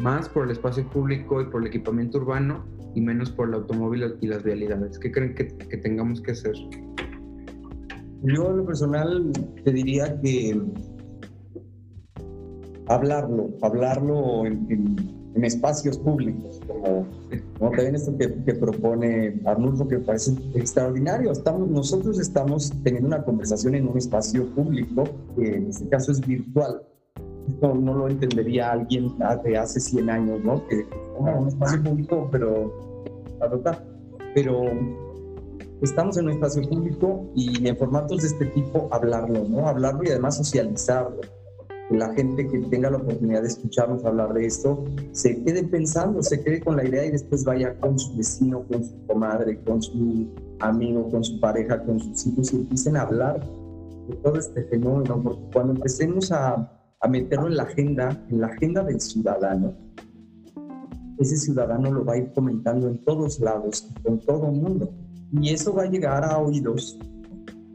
más por el espacio público y por el equipamiento urbano y menos por el automóvil y las vialidades. ¿Qué creen que, que tengamos que hacer? Yo en lo personal te diría que hablarlo, hablarlo en, espacios públicos, como, también esto que, propone Arnulfo, que parece extraordinario. Estamos, nosotros estamos teniendo una conversación en un espacio público, que en este caso es virtual. no, no lo entendería alguien de hace 100 años, ¿no? Que oh, un espacio público, pero Pero estamos en un espacio público y en formatos de este tipo hablarlo, ¿no? Hablarlo y además socializarlo. La gente que tenga la oportunidad de escucharnos hablar de esto se quede pensando, se quede con la idea y después vaya con su vecino, con su comadre, con su amigo, con su pareja, con sus hijos y empiecen a hablar de todo este fenómeno, porque cuando empecemos a, a meterlo en la agenda, en la agenda del ciudadano, ese ciudadano lo va a ir comentando en todos lados, con todo el mundo. Y eso va a llegar a oídos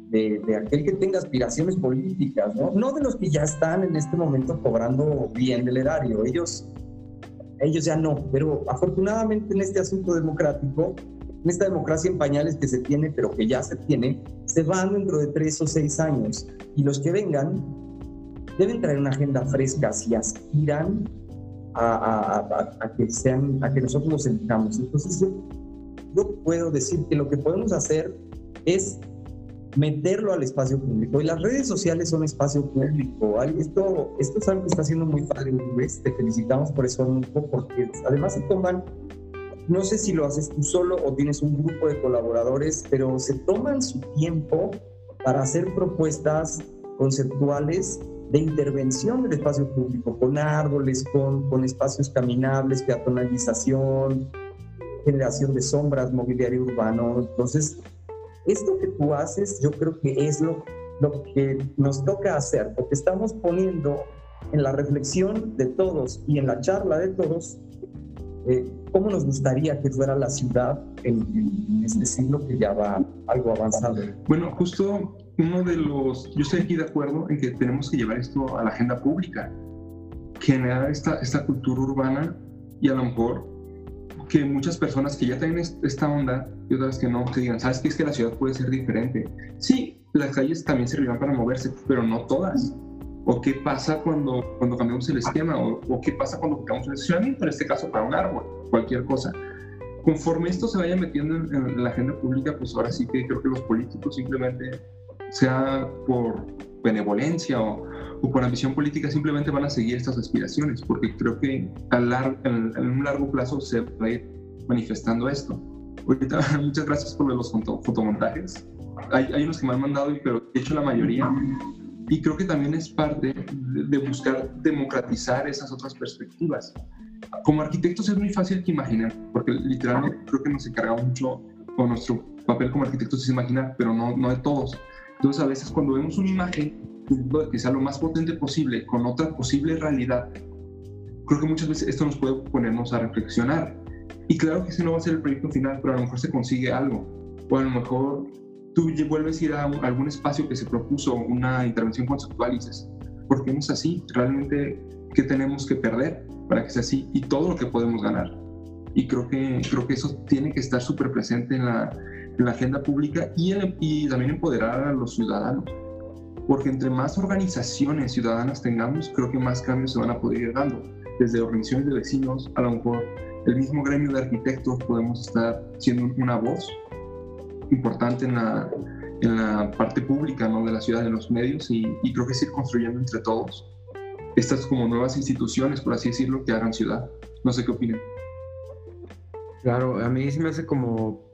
de, de, aquel que tenga aspiraciones políticas, ¿no? no de los que ya están en este momento cobrando bien del erario. Ellos, ellos ya no, pero afortunadamente en este asunto democrático, en esta democracia en pañales que se tiene, pero que ya se tiene, se van dentro de tres o seis años. Y los que vengan deben traer una agenda fresca si aspiran a, que, sean, a que nosotros nos sentamos. Entonces yo, yo puedo decir que lo que podemos hacer es meterlo al espacio público. Y las redes sociales son espacio público. Esto, esto es algo que está haciendo muy padre, Te felicitamos por eso, porque además se toman, no sé si lo haces tú solo o tienes un grupo de colaboradores, pero se toman su tiempo para hacer propuestas conceptuales de intervención del espacio público, con árboles, con, con espacios caminables, peatonalización, generación de sombras, mobiliario urbano. Entonces, esto que tú haces, yo creo que es lo, lo que nos toca hacer, porque estamos poniendo en la reflexión de todos y en la charla de todos eh, cómo nos gustaría que fuera la ciudad en, en, este siglo que ya va algo avanzado. Bueno, justo uno de los, yo estoy aquí de acuerdo en que tenemos que llevar esto a la agenda pública, generar esta, esta cultura urbana y a lo mejor que muchas personas que ya tienen esta onda y otras que no, que digan, ¿sabes qué? Es que la ciudad puede ser diferente. Sí, las calles también servirán para moverse, pero no todas. ¿O qué pasa cuando, cuando cambiamos el esquema? ¿O, o qué pasa cuando cambiamos el estacionamiento? En este caso, para un árbol, cualquier cosa. Conforme esto se vaya metiendo en, en la agenda pública, pues ahora sí que creo que los políticos simplemente sea por benevolencia o, por ambición política, simplemente van a seguir estas aspiraciones, porque creo que a en, un largo plazo se va a ir manifestando esto. Ahorita, muchas gracias por los fotomontajes. Hay, hay, unos que me han mandado, pero he hecho la mayoría. Y creo que también es parte de, buscar democratizar esas otras perspectivas. Como arquitectos es muy fácil que imaginen, porque literalmente creo que nos encargamos mucho, con nuestro papel como arquitectos es imaginar, pero no, no de todos entonces, a veces cuando vemos una imagen que sea lo más potente posible con otra posible realidad, creo que muchas veces esto nos puede ponernos a reflexionar. Y claro que ese no va a ser el proyecto final, pero a lo mejor se consigue algo. O a lo mejor tú vuelves a ir a algún espacio que se propuso una intervención conceptual y dices, ¿por qué no es así? Realmente, ¿qué tenemos que perder para que sea así? Y todo lo que podemos ganar. Y creo que, creo que eso tiene que estar súper presente en la, en la agenda pública y, y también empoderar a los ciudadanos. Porque entre más organizaciones ciudadanas tengamos, creo que más cambios se van a poder ir dando. Desde organizaciones de vecinos, a lo mejor el mismo gremio de arquitectos podemos estar siendo una voz importante en la, en la parte pública ¿no? de la ciudad, en los medios, y, y creo que es ir construyendo entre todos estas como nuevas instituciones, por así decirlo, que hagan ciudad. No sé qué opinan. Claro, a mí sí me hace como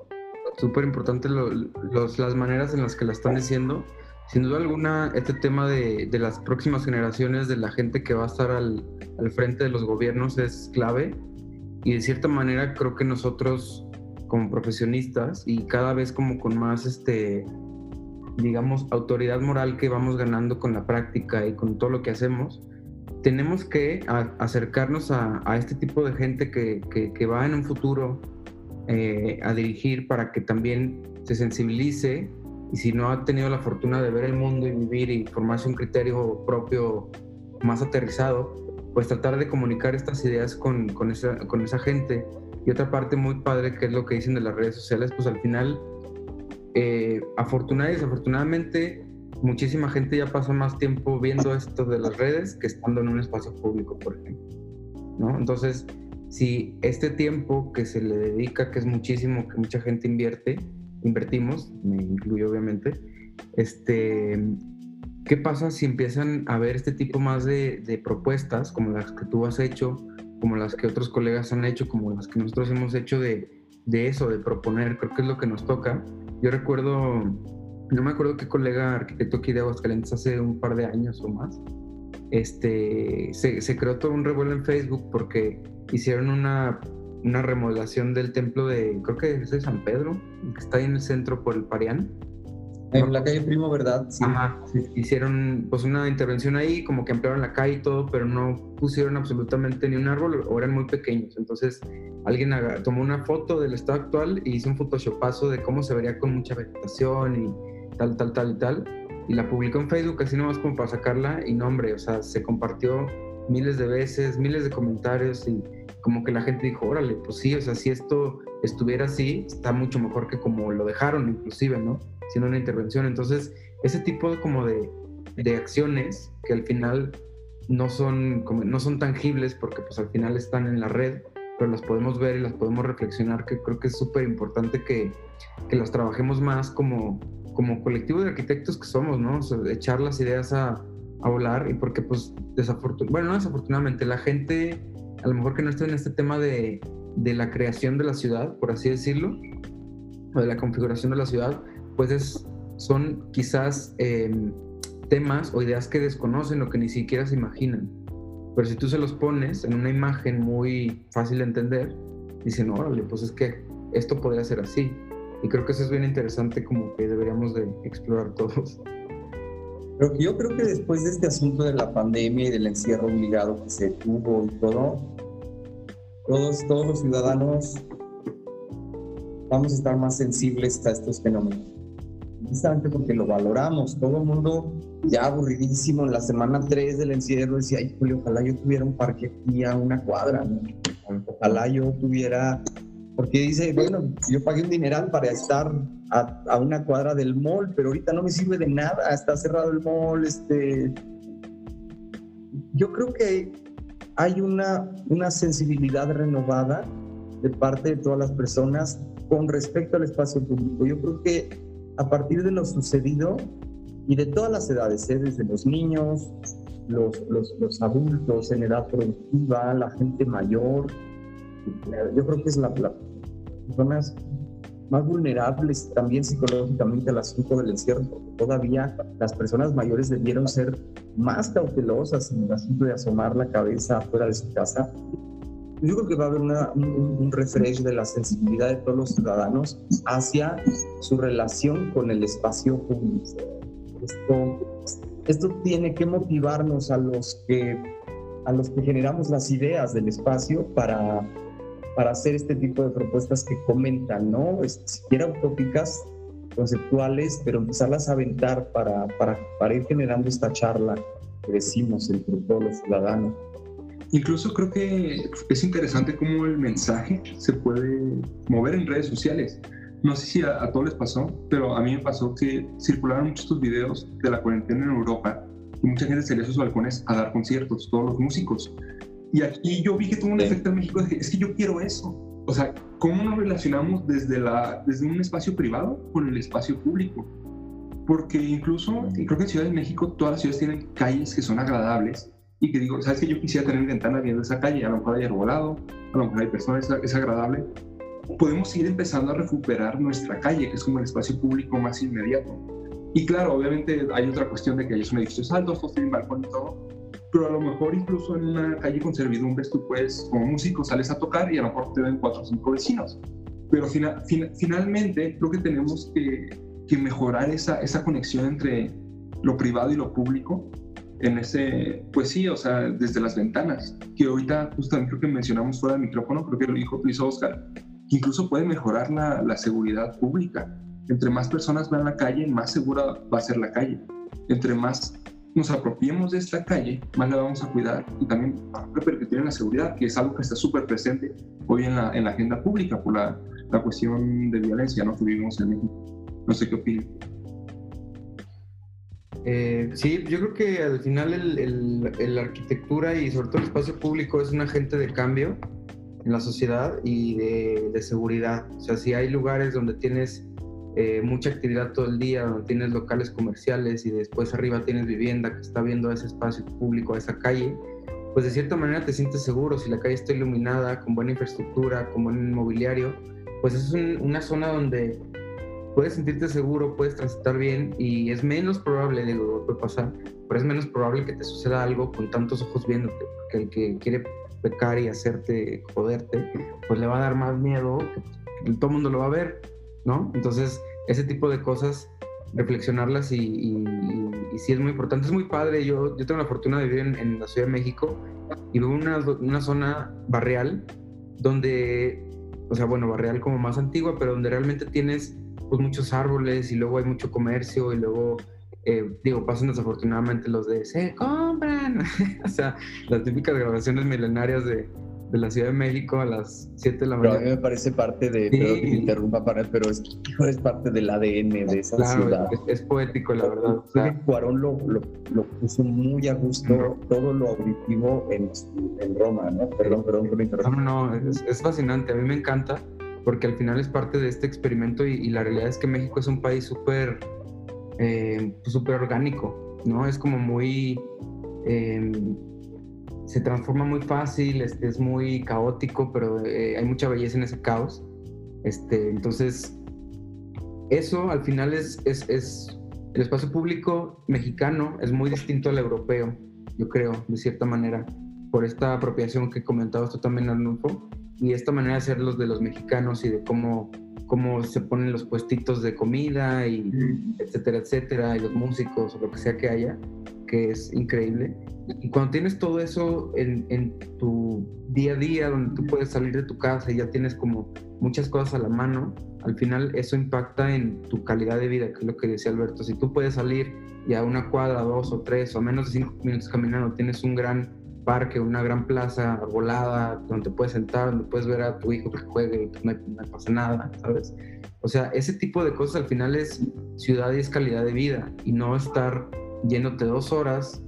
súper importante las maneras en las que la están diciendo. Sin duda alguna, este tema de, de, las próximas generaciones, de la gente que va a estar al, al, frente de los gobiernos es clave. Y de cierta manera creo que nosotros como profesionistas y cada vez como con más, este, digamos, autoridad moral que vamos ganando con la práctica y con todo lo que hacemos, tenemos que acercarnos a, a, este tipo de gente que, que, que va en un futuro eh, a dirigir para que también se sensibilice y si no ha tenido la fortuna de ver el mundo y vivir y formarse un criterio propio más aterrizado, pues tratar de comunicar estas ideas con, esa, con esa gente. Y otra parte muy padre, que es lo que dicen de las redes sociales, pues al final, eh, afortunadamente y desafortunadamente, muchísima gente ya pasa más tiempo viendo esto de las redes que estando en un espacio público, por ejemplo. ¿no? Entonces, si este tiempo que se le dedica, que es muchísimo, que mucha gente invierte, invertimos, me incluyo obviamente, este, ¿qué pasa si empiezan a ver este tipo más de, de propuestas como las que tú has hecho, como las que otros colegas han hecho, como las que nosotros hemos hecho de, de eso, de proponer? Creo que es lo que nos toca. Yo recuerdo, no me acuerdo qué colega arquitecto aquí de Aguascalientes hace un par de años o más, este, se, se creó todo un revuelo en Facebook porque hicieron una, una remodelación del templo de, creo que es de San Pedro, que está ahí en el centro por el Parián. En la calle Primo, ¿verdad? Sí. Ajá. Hicieron pues una intervención ahí, como que ampliaron la calle y todo, pero no pusieron absolutamente ni un árbol o eran muy pequeños. Entonces alguien tomó una foto del estado actual y hizo un photoshopazo de cómo se vería con mucha vegetación y tal, tal, tal y tal. Y la publicó en Facebook así nomás como para sacarla y no, hombre, o sea, se compartió miles de veces, miles de comentarios y como que la gente dijo, órale, pues sí, o sea, si esto estuviera así, está mucho mejor que como lo dejaron inclusive, ¿no? Siendo una intervención. Entonces, ese tipo como de, de acciones que al final no son, como, no son tangibles porque pues al final están en la red, pero las podemos ver y las podemos reflexionar, que creo que es súper importante que, que, las trabajemos más como, como colectivo de arquitectos que somos, ¿no? O sea, echar las ideas a, a volar y porque pues desafortunadamente, bueno, no desafortunadamente, la gente a lo mejor que no esté en este tema de, de, la creación de la ciudad, por así decirlo, o de la configuración de la ciudad, pues es, son quizás eh, temas o ideas que desconocen o que ni siquiera se imaginan. Pero si tú se los pones en una imagen muy fácil de entender, dicen, órale, pues es que esto podría ser así. Y creo que eso es bien interesante como que deberíamos de explorar todos. Pero yo creo que después de este asunto de la pandemia y del encierro obligado que se tuvo y todo, todos, todos los ciudadanos vamos a estar más sensibles a estos fenómenos. Precisamente porque lo valoramos. Todo el mundo ya aburridísimo en la semana 3 del encierro decía, ay, Julio, ojalá yo tuviera un parque aquí a una cuadra. Ojalá yo tuviera porque dice, bueno, yo pagué un dineral para estar a, una cuadra del mall, pero ahorita no me sirve de nada, está cerrado el mall, este... Yo creo que hay una, una sensibilidad renovada de parte de todas las personas con respecto al espacio público. Yo creo que a partir de lo sucedido y de todas las edades, ¿eh? desde los niños, los, los, los adultos en edad productiva, la gente mayor, yo creo que es la, las personas más vulnerables también psicológicamente al asunto del encierro, porque todavía las personas mayores debieron ser más cautelosas en el asunto de asomar la cabeza fuera de su casa. Yo creo que va a haber un, un refresh de la sensibilidad de todos los ciudadanos hacia su relación con el espacio público. Esto, esto tiene que motivarnos a los que a los que generamos las ideas del espacio para para hacer este tipo de propuestas que comentan, ¿no? siquiera utópicas, conceptuales, pero empezarlas a aventar para, para, para ir generando esta charla que decimos entre todos los ciudadanos. Incluso creo que es interesante cómo el mensaje se puede mover en redes sociales. No sé si a, a, todos les pasó, pero a mí me pasó que circularon muchos videos de la cuarentena en Europa y mucha gente salía a sus balcones a dar conciertos, todos los músicos. Y aquí yo vi que tuvo un efecto en México, es que yo quiero eso. O sea, ¿cómo nos relacionamos desde, la, desde un espacio privado con el espacio público? Porque incluso, creo que en Ciudad de México todas las ciudades tienen calles que son agradables y que digo, ¿sabes que Yo quisiera tener ventana viendo esa calle, a lo mejor hay arbolado, a lo mejor hay personas, es agradable. Podemos ir empezando a recuperar nuestra calle, que es como el espacio público más inmediato. Y claro, obviamente hay otra cuestión de que hay un edificios altos, todos tienen balcón y todo, pero a lo mejor incluso en una calle con servidumbres tú puedes, como músico, sales a tocar y a lo mejor te ven cuatro o cinco vecinos. Pero finalmente creo que tenemos que, que, mejorar esa, esa conexión entre lo privado y lo público en ese, pues sí, o sea, desde las ventanas, que ahorita justamente creo que mencionamos fuera del micrófono, creo que lo dijo, lo hizo Oscar, que incluso puede mejorar la, la seguridad pública. Entre más personas van a la calle, más segura va a ser la calle. Entre más nos apropiemos de esta calle, más la vamos a cuidar y también para repercutir en la seguridad, que es algo que está súper presente hoy en la, en la, agenda pública por la, la, cuestión de violencia ¿no? que vivimos en México. No sé qué opinan. Eh, sí, yo creo que al final el, el, la arquitectura y sobre todo el espacio público es un agente de cambio en la sociedad y de, de seguridad. O sea, si hay lugares donde tienes eh, mucha actividad todo el día, donde tienes locales comerciales y después arriba tienes vivienda que está viendo ese espacio público, a esa calle, pues de cierta manera te sientes seguro. Si la calle está iluminada, con buena infraestructura, con buen mobiliario, pues es una zona donde puedes sentirte seguro, puedes transitar bien y es menos probable, digo, puede pasar, pero es menos probable que te suceda algo con tantos ojos viéndote, porque el que quiere pecar y hacerte joderte, pues le va a dar más miedo, todo el mundo lo va a ver, ¿no? Entonces, ese tipo de cosas, reflexionarlas y, y, sí es muy importante, es muy padre, yo, yo tengo la fortuna de vivir en, la Ciudad de México y vivo en una, una zona barrial donde, o sea, bueno, barrial como más antigua, pero donde realmente tienes pues muchos árboles y luego hay mucho comercio y luego, eh, digo, pasan desafortunadamente los de se compran, o sea, las típicas grabaciones milenarias de, de, la Ciudad de México a las 7 de la mañana. Pero a mí me parece parte de, perdón que me interrumpa, para, pero es, es parte del ADN de esa ciudad. Es, poético, la verdad. O sea, Cuarón lo, lo, lo, puso muy a gusto, todo lo auditivo en, en Roma, ¿no? Perdón, perdón por interrumpir. No, no, es, es fascinante, a mí me encanta porque al final es parte de este experimento y, la realidad es que México es un país súper eh, pues, súper orgánico, ¿no? Es como muy... Em, se transforma muy fácil, este, es muy caótico, pero eh, hay mucha belleza en ese caos. Este, entonces, eso al final es, es, es, el espacio público mexicano es muy distinto al europeo, yo creo, de cierta manera, por esta apropiación que comentabas tú también, Arnulfo y esta manera de ser los de los mexicanos y de cómo, cómo se ponen los puestitos de comida y etcétera, etcétera, y los músicos o lo que sea que haya, que es increíble. Y cuando tienes todo eso en, tu día a día, donde tú puedes salir de tu casa y ya tienes como muchas cosas a la mano, al final eso impacta en tu calidad de vida, que es lo que decía Alberto. Si tú puedes salir y a una cuadra, dos o tres o menos de cinco minutos caminando, tienes un gran parque, una gran plaza arbolada, donde puedes sentar, donde puedes ver a tu hijo que juegue y no, pasa nada, ¿sabes? O sea, ese tipo de cosas al final es ciudad y es calidad de vida y no estar yéndote dos horas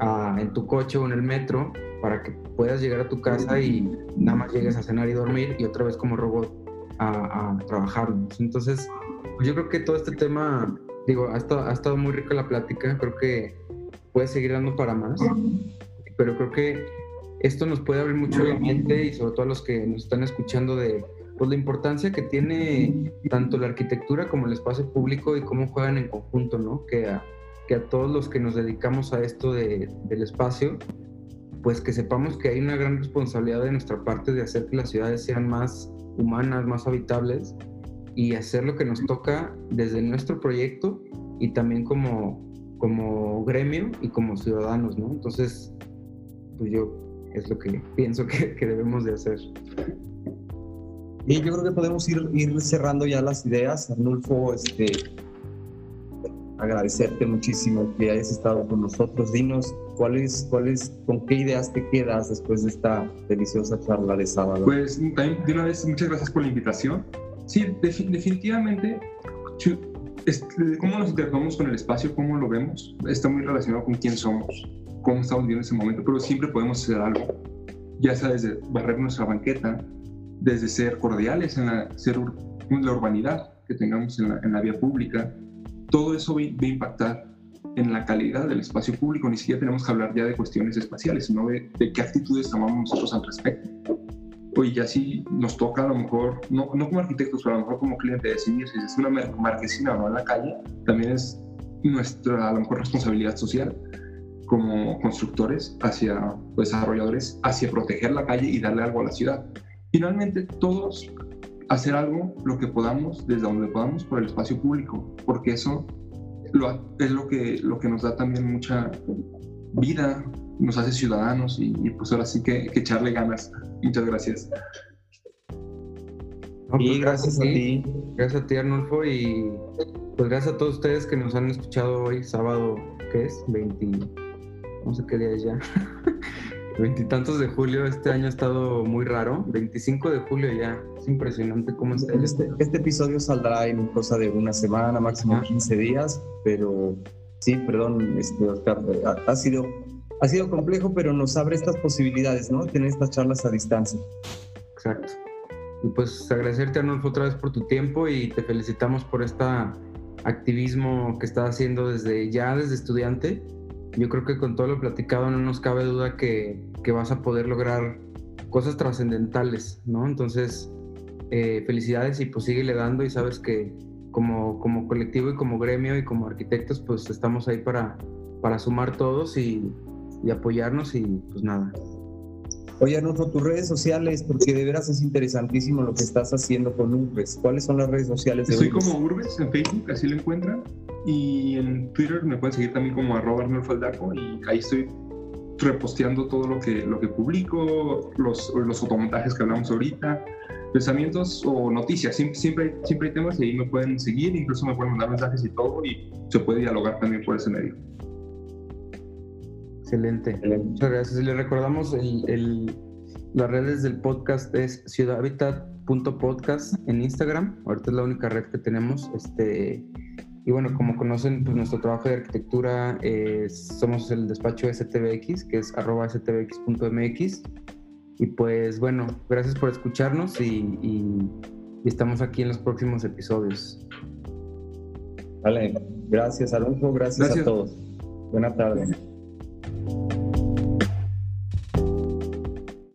ah, en tu coche o en el metro para que puedas llegar a tu casa y nada más llegues a cenar y dormir y otra vez como robot a, a trabajar. Entonces, pues yo creo que todo este tema, digo, ha estado, ha estado muy rica la plática, creo que puede seguir dando para más pero creo que esto nos puede abrir mucho la mente y sobre todo a los que nos están escuchando de pues, la importancia que tiene tanto la arquitectura como el espacio público y cómo juegan en conjunto, ¿no? Que a, que a todos los que nos dedicamos a esto de, del espacio, pues que sepamos que hay una gran responsabilidad de nuestra parte de hacer que las ciudades sean más humanas, más habitables y hacer lo que nos toca desde nuestro proyecto y también como, como gremio y como ciudadanos, ¿no? Entonces, pues yo es lo que pienso que, debemos de hacer. Y yo creo que podemos ir, ir cerrando ya las ideas. Arnulfo, este, agradecerte muchísimo que hayas estado con nosotros. Dinos cuáles, cuáles, con qué ideas te quedas después de esta deliciosa charla de sábado. Pues también de una vez muchas gracias por la invitación. Sí, definitivamente, cómo nos interactuamos con el espacio, cómo lo vemos, está muy relacionado con quién somos cómo estamos viviendo ese momento, pero siempre podemos hacer algo, ya sea desde barrer nuestra banqueta, desde ser cordiales en la, ser la urbanidad que tengamos en la, en la vía pública, todo eso va, a impactar en la calidad del espacio público, ni siquiera tenemos que hablar ya de cuestiones espaciales, sino de, de qué actitudes tomamos nosotros al respecto. Oye, ya sí nos toca a lo mejor, no, no como arquitectos, pero a lo mejor como cliente decidir si es una marquesina o no en la calle, también es nuestra a lo mejor responsabilidad social como constructores, hacia desarrolladores, hacia proteger la calle y darle algo a la ciudad. Finalmente, todos hacer algo, lo que podamos, desde donde podamos, por el espacio público, porque eso es lo que, lo que nos da también mucha vida, nos hace ciudadanos y, pues ahora sí que, echarle ganas. Muchas gracias. y pues gracias, a ti. Gracias a ti, Arnulfo, y pues gracias a todos ustedes que nos han escuchado hoy, sábado, ¿qué es? 20 no sé qué día es ya. Veintitantos de julio, este año ha estado muy raro. 25 de julio ya, es impresionante cómo está. Este, este episodio saldrá en cosa de una semana, máximo 15 días, pero sí, perdón, este, Oscar, ha, sido, ha sido complejo, pero nos abre estas posibilidades, ¿no? Tener estas charlas a distancia. Exacto. Y pues agradecerte, Arnulfo, otra vez por tu tiempo y te felicitamos por este activismo que estás haciendo desde ya, desde estudiante. Yo creo que con todo lo platicado no nos cabe duda que, que vas a poder lograr cosas trascendentales, ¿no? Entonces, eh, felicidades y pues síguele dando y sabes que como, como colectivo y como gremio y como arquitectos, pues estamos ahí para, para sumar todos y, y apoyarnos y pues nada. Oye, Arnulfo, tus redes sociales, porque de veras es interesantísimo lo que estás haciendo con Urbes. ¿Cuáles son las redes sociales de Estoy como Urbes en Facebook, así lo encuentran. Y en Twitter me pueden seguir también como arroba Arnulfo Aldaco y ahí estoy reposteando todo lo que, lo que publico, los, los fotomontajes que hablamos ahorita, pensamientos o noticias. Siempre, siempre, hay, siempre hay temas y ahí me pueden seguir, incluso me pueden mandar mensajes y todo y se puede dialogar también por ese medio. Excelente. Muchas gracias. Le recordamos el, el, las redes del podcast es ciudadhabitat.podcast en Instagram. Ahorita es la única red que tenemos. Este, y bueno, como conocen, pues nuestro trabajo de arquitectura eh, somos el despacho STBX, que es arroba stbx.mx. Y pues bueno, gracias por escucharnos y, y, y, estamos aquí en los próximos episodios. Vale, gracias Alonso, gracias, gracias. a todos. Buenas tardes.